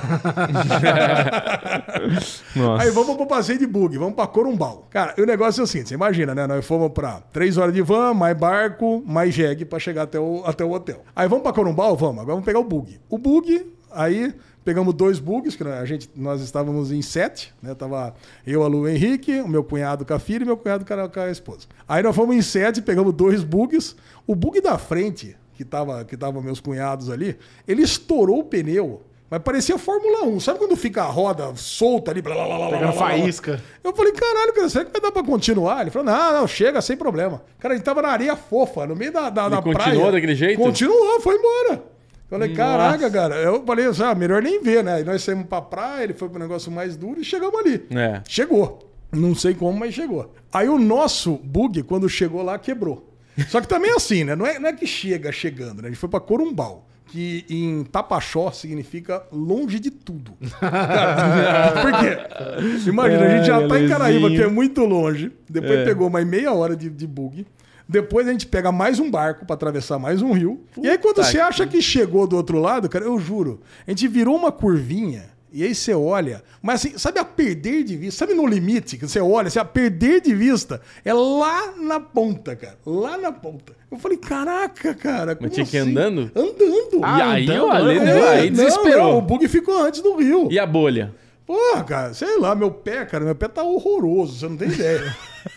Aí vamos pro passeio de bug, vamos pra Corumbau. Cara, e o negócio é o seguinte, você imagina, né? Nós fomos pra três horas de van, mais barco, mais jegue pra chegar até o, até o hotel. Aí vamos pra Corumbau? Vamos. Agora vamos pegar o bug. O bug, aí pegamos dois bugs, que a gente, nós estávamos em sete, né? Tava eu, a Lu, o Henrique, o meu cunhado com a filha e meu cunhado com a, com a esposa. Aí nós fomos em sete, pegamos dois bugs. O bug da frente, que tava, que tava meus cunhados ali, ele estourou o pneu. Mas parecia Fórmula 1. Sabe quando fica a roda solta ali? Blá, blá, blá, blá, Pegando faísca. Eu falei, caralho, cara, será que vai dar pra continuar? Ele falou, não, não, chega, sem problema. Cara, gente tava na areia fofa, no meio da, da, da continuou praia. daquele jeito? Continuou, foi embora. Eu falei, Nossa. caraca, cara. Eu falei, ah, melhor nem ver, né? Aí nós saímos pra praia, ele foi pro negócio mais duro e chegamos ali. É. Chegou. Não sei como, mas chegou. Aí o nosso bug, quando chegou lá, quebrou. Só que também é assim, né? Não é, não é que chega chegando, né? A gente foi pra Corumbau, que em Tapachó significa longe de tudo. Cara, por quê? Imagina, a gente já tá em Caraíba, que é muito longe. Depois É. pegou mais meia hora de, de bug. Depois a gente pega mais um barco pra atravessar mais um rio. e aí, quando você acha que chegou do outro lado, cara, eu juro, a gente virou uma curvinha. E aí você olha, mas assim, sabe a perder de vista? Sabe no limite que você olha, assim, a perder de vista é lá na ponta, cara. Lá na ponta. Eu falei, caraca, cara. como tinha que ir assim? andando? Andando. e aí andando, o Ale né? deu, aí não, desesperou. não, o bug ficou antes do rio. E a bolha? Porra, cara, sei lá, meu pé, cara, meu pé tá horroroso, você não tem ideia.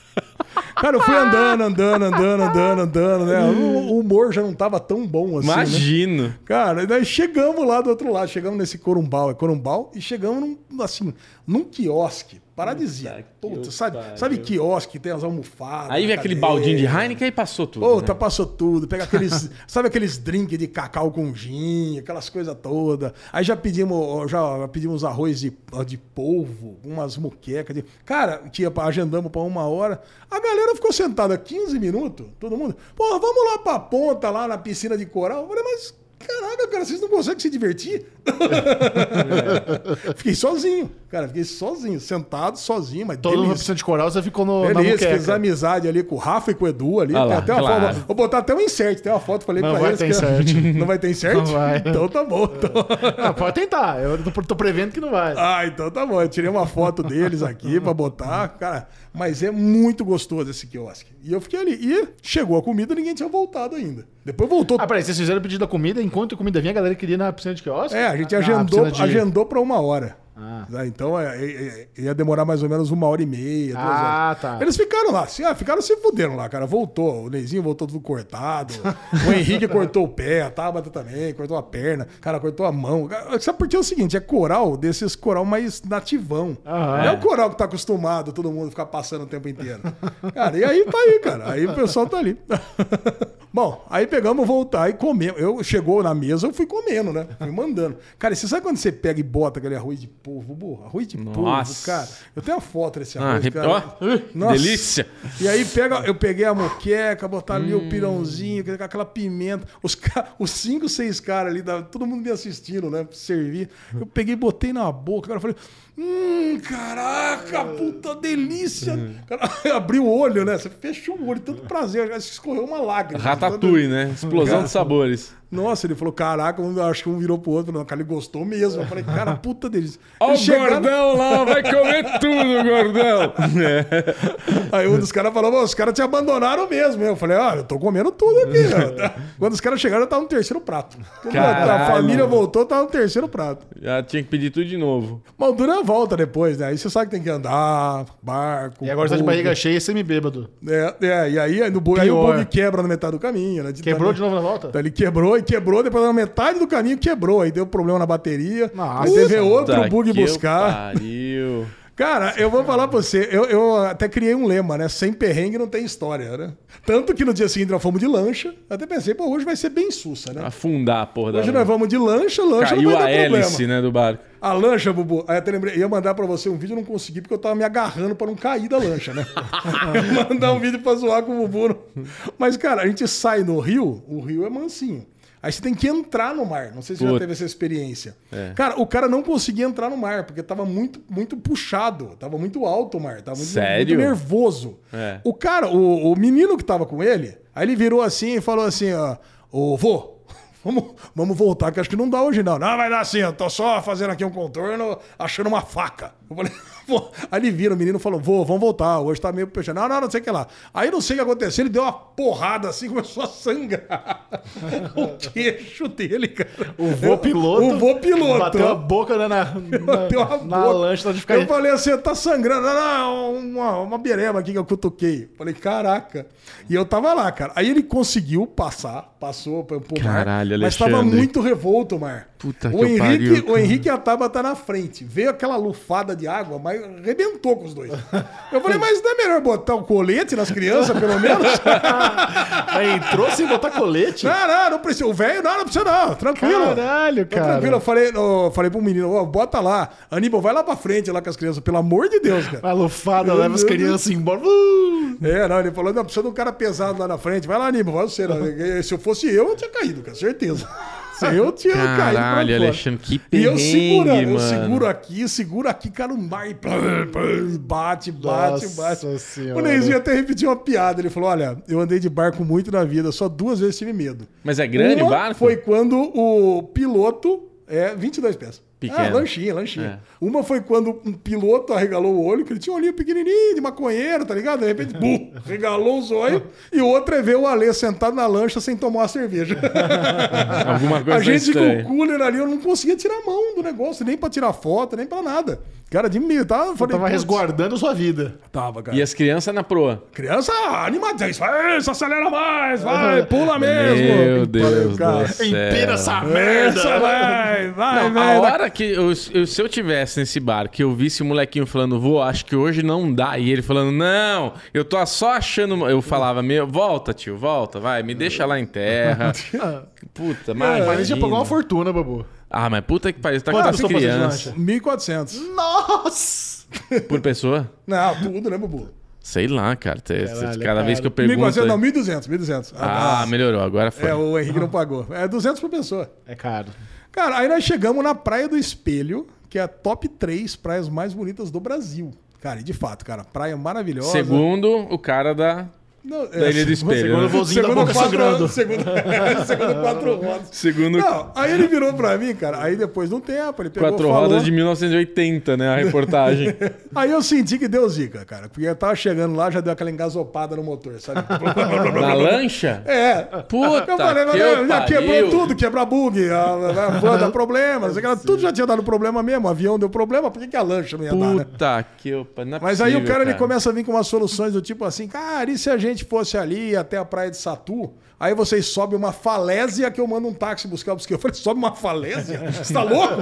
Cara, eu fui andando, andando, andando, andando, andando, né? O humor já não tava tão bom assim. né? Imagino. Cara, e daí chegamos lá do outro lado, chegamos nesse Corumbau, é Corumbau, e chegamos num, assim, num quiosque, paradisíaco. Puta, sabe, sabe quiosque, que tem as almofadas. Aí vem aquele baldinho de Heineken e passou tudo. Puta, né? passou tudo. Pega aqueles. sabe aqueles drinks de cacau com gin, aquelas coisas todas. Aí já pedimos, já pedimos arroz de, de polvo, umas muquecas. De... Cara, que ia pra- agendamos pra uma hora. A galera ficou sentada 15 minutos, todo mundo. Pô, vamos lá pra ponta, lá na piscina de coral. Eu falei, mas. Caraca, cara, vocês não conseguem se divertir? fiquei sozinho, cara, fiquei sozinho, sentado, sozinho, mas Todo mundo precisa de coral, você ficou no, na Beleza, fiz muqueca. amizade ali com o Rafa e com o Edu ali. Ah Tem lá, até uma claro. foto. Vou botar até um insert, tem uma foto, falei Não pra vai eles. ter que- insert. Não vai ter insert? Não vai. Então tá bom. Então... Ah, pode tentar. Eu tô, tô prevendo que não vai. Ah, então tá bom. Eu tirei uma foto deles aqui pra botar. Cara, mas é muito gostoso esse quiosque. E eu fiquei ali. E chegou a comida, ninguém tinha voltado ainda. Depois voltou. Ah, peraí, vocês fizeram o pedido da comida, enquanto a comida vinha, a galera queria ir na piscina de quiosque? É, a gente agendou, de- agendou pra uma hora. Ah. Ah, Então é, é, é, ia demorar mais ou menos uma hora e meia, duas Ah, horas. tá. Eles ficaram lá, assim, ah, ficaram se fuderam lá, cara. Voltou, o Neizinho voltou tudo cortado. o Henrique cortou o pé, a Tabata também, cortou a perna, cara, cortou a mão. Sabe por que é o seguinte? É coral desses coral mais nativão. Aham. Não é o coral que tá acostumado todo mundo ficar passando o tempo inteiro. Cara, e aí tá aí, cara. Aí o pessoal tá ali. Bom, aí pegamos voltar e comemos. Eu chegou na mesa, eu fui comendo, né? Fui mandando. Cara, você sabe quando você pega e bota aquele arroz de polvo? Boa, arroz de polvo, Nossa. cara. Eu tenho a foto desse Ah, arroz, rep- cara. ó, delícia. E aí pega, eu peguei a moqueca, botar ali o pirãozinho, aquela pimenta. Os, os cinco, seis caras ali, todo mundo me assistindo, né? Servir. Eu peguei, botei na boca, cara, eu falei, hum, caraca, puta delícia. Cara, abriu o olho, né? Você fechou o olho, tanto prazer, acho que escorreu uma lágrima. Ratatouille, né? Explosão de sabores. Nossa, ele falou, caraca, um- acho que um virou pro outro. Não, cara, ele gostou mesmo. Eu falei, cara, puta delícia. Ó Eles o chegaram- gordão lá, vai comer tudo, gordão. Aí um dos caras falou, "Pô, os caras te abandonaram mesmo. Eu falei, ah, eu tô comendo tudo aqui. ó." Quando os caras chegaram, eu tava no terceiro prato. Quando a família voltou, eu tava no terceiro prato. Já tinha que pedir tudo de novo. Mas dura a volta depois, né? Aí você sabe que tem que andar, barco. E agora tá de barriga cheia e semi-bêbado. É, é, e aí, aí, no bug, aí o Pior. bug quebra na metade do caminho, né? De Quebrou de tamanho- novo na volta? Então, ele quebrou e quebrou, depois na metade do caminho quebrou. Aí deu problema na bateria. Nossa. aí teve outro bug que buscar. Pariu. Cara, eu vou falar pra você, eu, eu até criei um lema, né? Sem perrengue não tem história, né? Tanto que no dia seguinte nós fomos de lancha, até pensei, pô, hoje vai ser bem sussa, né? Afundar a porra da Hoje nós vamos de lancha, lancha Caiu não a vai ter hélice, problema. né, do barco. A lancha, Bubu, aí até lembrei, ia mandar pra você um vídeo, eu não consegui porque eu tava me agarrando pra não cair da lancha, né? mandar um vídeo pra zoar com o Bubu. Mas, cara, a gente sai no rio, o rio é mansinho. Aí você tem que entrar no mar. Não sei se você já Puta. teve essa experiência. É. Cara, o cara não conseguia entrar no mar, porque tava muito, muito puxado. Tava muito alto o mar. Tava muito, Sério? muito nervoso. É. O cara, o, o menino que tava com ele, aí ele virou assim e falou assim: ó, ô vô, vamos, vamos voltar, que acho que não dá hoje, não. Não, vai dar assim, eu tô só fazendo aqui um contorno, achando uma faca. Eu falei, Aí ele vira, o menino falou, vô, vamos voltar, hoje tá meio puxando. Não, não, não sei o que lá. Aí não sei o que aconteceu, ele deu uma porrada assim, começou a sangrar o queixo dele, cara. O vô piloto. O vô piloto. Bateu a boca né, na, Bateu a na, na boca. lancha de ficar. Eu falei assim, tá sangrando. Não, uma, uma berema aqui que eu cutuquei. Falei, caraca. E eu tava lá, cara. Aí ele conseguiu passar, passou pro, pro mar. Caralho, Mas tava muito revolto mar. Puta o que Henrique, pariu. O Henrique e a Taba tá na frente. Veio aquela lufada de água, mas arrebentou com os dois. Eu falei, mas não é melhor botar o colete nas crianças, pelo menos? Aí entrou sem botar colete. não, não, não precisa. O velho, não, não precisa não. Tranquilo. Caralho, cara. tranquilo, eu falei, eu falei pro menino, ó, bota lá. Aníbal, vai lá pra frente lá com as crianças, pelo amor de Deus, cara. A lufada leva as crianças embora. Uh! É, não, ele falou, não, precisa de um cara pesado lá na frente. Vai lá, Aníbal, vai você. não. Se eu fosse eu, eu tinha caído, cara, certeza. Se eu tinha caído pra Caralho, fora. Alexandre, que E perrengue, eu segurando, eu seguro aqui, seguro aqui, cara, no mar e bate, bate, Nossa bate. Senhora. O Neizinho até repetiu uma piada. Ele falou: Olha, eu andei de barco muito na vida, só duas vezes tive medo. Mas é grande o Uma barco? Foi quando o piloto é 22 pés. Pequeno. Ah, lanchinha, lanchinha. Uma foi quando um piloto arregalou o olho, que ele tinha um olhinho pequenininho, de maconheiro, tá ligado? De repente, bum, regalou os olhos. E outra é ver o Alê sentado na lancha sem tomar uma cerveja. Alguma coisa a gente com o cooler ali, eu não conseguia tirar a mão do negócio, nem pra tirar foto, nem pra nada. Cara, de mim, tá? Eu Eu falei, tava resguardando sua vida. Tava, cara. E as crianças na proa. Criança animadinha, vai, isso acelera mais, vai, pula mesmo. Meu Deus cara, do céu. Empina essa merda. vai, vai, Não, a vai. hora que eu, eu- se eu tivesse nesse bar, que eu visse o molequinho falando, vô, acho que hoje não dá. E ele falando, não, eu tô só achando. Eu falava, meu, volta, tio, volta, vai, me deixa lá em terra. Puta, Mas mas. ele já pagou uma fortuna, babu. Ah, mas puta que pariu, tá com as crianças. 1.400. Nossa! Por pessoa? Não, tudo, né, Bubu? Sei lá, cara. Caralho, cada vez cara. que eu pergunto. 1.400, não, 1.200, 1.200. Ah, melhorou, agora foi. É, o Henrique não pagou. É 200 por pessoa. É caro. Cara, aí nós chegamos na Praia do Espelho, que é a top 3 praias mais bonitas do Brasil. Cara, e de fato, cara, praia maravilhosa. Segundo o cara da, Não, é, da Ilha do Espelho. segundo né? da segundo boca quatro, sangrando. segundo, segundo quatro rodas. Segundo Não, aí ele virou pra mim, cara. Aí depois de um tempo, ele pegou quatro falou, rodas de 1980, né? A reportagem. Aí eu senti que deu zica, cara. Porque eu tava chegando lá, já deu aquela engasopada no motor, sabe? Na lancha? É. Puta Eu falei, que já, já pariu. quebrou tudo, quebra bug, a, a van dá problema, tudo já tinha dado problema mesmo, o avião deu problema, por que, que a lancha não ia dar, né? Puta que eu... Não é Mas aí o possível, cara, ele começa a vir com umas soluções do tipo assim, cara, e se a gente fosse ali até a praia de Satu? Aí vocês sobem uma falésia que eu mando um táxi buscar você. Eu falei, sobe uma falésia? Você tá louco?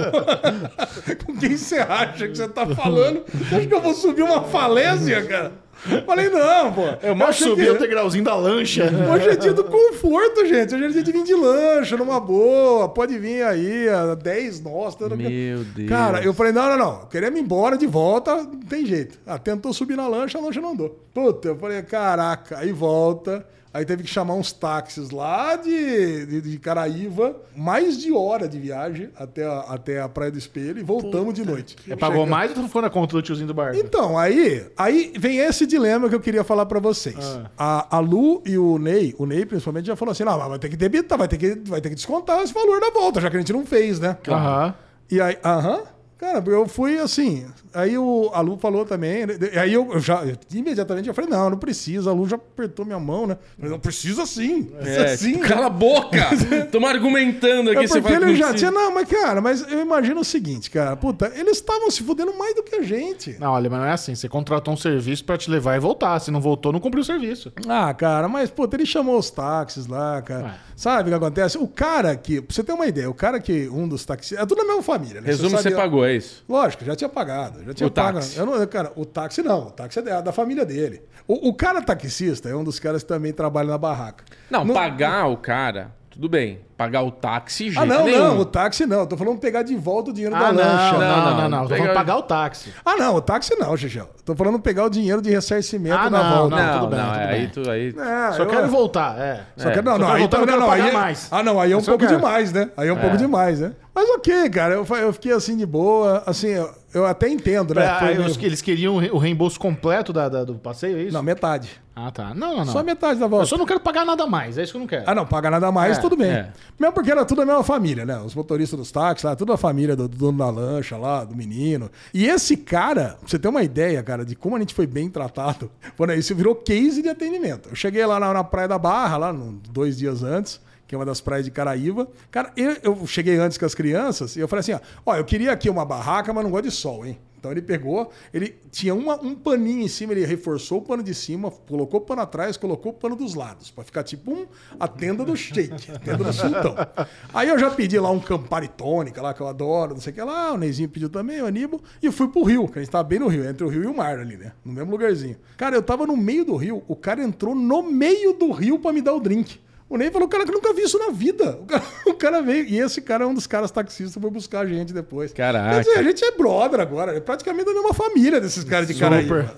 Com quem você acha que você tá falando? Acha que eu vou subir uma falésia, cara? Falei, não, pô. Eu mal subi que- o degrauzinho da lancha. Hoje é dia do conforto, gente. Hoje é dia de vir de lancha, numa boa. Pode vir aí, a 10 nós. Meu Deus. Cara, eu falei, não, não, não. Queremos ir embora de volta, não tem jeito. Ah, tentou subir na lancha, a lancha não andou. Puta, eu falei, caraca, aí volta. Aí teve que chamar uns táxis lá de, de, de Caraíva, mais de hora de viagem até a, até a Praia do Espelho e voltamos de noite. É, pagou mais ou tu foi na conta do tiozinho do bar? então, aí, aí vem esse dilema que eu queria falar pra vocês. A, a Lu e o Ney, o Ney principalmente, já falou assim: não, mas vai ter que debitar, vai ter que, vai ter que descontar esse valor da volta, já que a gente não fez, né? Aham. E aí, aham. Cara, eu fui assim. Aí o, a Lu falou também. né, Aí eu, eu já, eu, imediatamente, eu falei: não, não precisa. A Lu já apertou minha mão, né? Eu falei, não precisa sim. É, sim. tipo, cala a boca! Tamo argumentando aqui, É você porque ele já precisa. tinha. Não, mas cara, mas eu imagino o seguinte, cara. Puta, eles estavam se fudendo mais do que a gente. Não, olha, mas não é assim. Você contratou um serviço pra te levar e voltar. Se não voltou, não cumpriu o serviço. Ah, cara, mas, puta, ele chamou os táxis lá, cara. Ué. Sabe o que acontece? O cara que. Pra você ter uma ideia, o cara que. Um dos táxis. É tudo da mesma família, né? Resumo, você sabe- pagou, é isso? Lógico, já tinha pagado. Já tinha O pago. táxi. Eu não, cara, o táxi não. O táxi é da, da família dele. O, o cara taxista é um dos caras que também trabalha na barraca. Não, pagar o cara, tudo bem. Pagar o táxi, jeito Ah, não, nenhum. não. O táxi não. Eu tô falando pegar de volta o dinheiro da Ah, não, lancha. não, Não, não, não. não. Tô Pega- falando pagar o táxi. Ah, não. O táxi não, Xixel. Tô falando pegar o dinheiro de ressarcimento Ah, na não, volta. não. Não, tudo bem, não, tudo é, bem. aí tu aí. É, Só eu- quero voltar, é. Só que, não, Só não, quero aí voltar, eu não, quero aí, pagar é- mais. Ah, não, aí é um Isso eu pouco quero. demais, né? Aí é um pouco demais, né? Mas ok, cara, eu, fa- eu fiquei assim de boa, assim, eu, eu até entendo, né? Ah, Foi meio- os- eles queriam o reembolso completo da, da- do passeio, é isso? Não, metade. Ah, tá. Não, não, não. Só metade da volta. Eu só não quero pagar nada mais, é isso que eu não quero. Ah, não, paga nada mais, É, tudo bem. é. Mesmo porque era tudo a mesma família, né? Os motoristas dos táxis lá, tudo a família do, do dono da lancha lá, do menino. E esse cara, pra você ter uma ideia, cara, de como a gente foi bem tratado, quando isso virou case de atendimento. Eu cheguei lá na, na Praia da Barra, lá no- dois dias antes, que é uma das praias de Caraíva. Cara, eu, eu cheguei antes com as crianças e eu falei assim: ó, ó, eu queria aqui uma barraca, mas não gosto de sol, hein? Então ele pegou, ele tinha uma- um paninho em cima, ele reforçou o pano de cima, colocou o pano atrás, colocou o pano dos lados, pra ficar tipo um, a tenda do shake, a tenda do sultão. Aí eu já pedi lá um Campari tônica lá, que eu adoro, não sei o que lá, o Neizinho pediu também, o Aníbal, e eu fui pro rio, que a gente tava bem no rio, entre o rio e o mar ali, né? No mesmo lugarzinho. Cara, eu tava no meio do rio, o cara entrou no meio do rio pra me dar o drink. O Ney falou, cara, que eu nunca vi isso na vida. O cara, o cara veio, e esse cara é um dos caras taxistas, foi buscar a gente depois. Caraca. Quer dizer, a gente é brother agora, é praticamente da mesma família desses caras de Caraíba.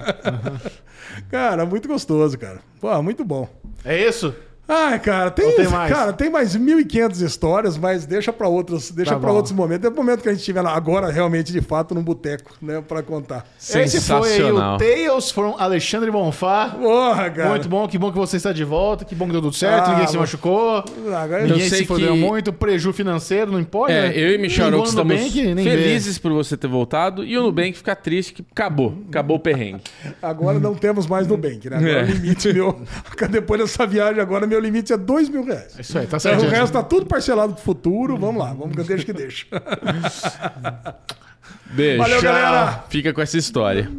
cara, muito gostoso, cara. Pô, muito bom. É isso? Ai, cara, tem, tem mais? cara, tem mais 1.500 histórias, mas deixa pra outros, deixa Tá para outros momentos. É o momento que a gente estiver lá agora, realmente, de fato, num boteco, né, pra contar. Esse foi aí Sensacional. o Tales from Alexandre Bonfá. Porra, cara. Muito bom, que bom que você está de volta, que bom que deu tudo certo, Ah, ninguém se bom. machucou, Agora- ninguém sei se fodeu que- muito, preju financeiro, não importa. É, né? eu e Michel no estamos Nubank, felizes por você ter voltado e o Nubank fica triste que acabou. Acabou o perrengue. Agora não temos mais Nubank, né? Agora É. o limite meu. Depois dessa viagem, agora meu limite é dois mil reais. Isso aí, tá O certo. resto tá tudo parcelado pro futuro. Vamos lá, vamos deixa que deixa. Beijo. Valeu, galera! Fica com essa história.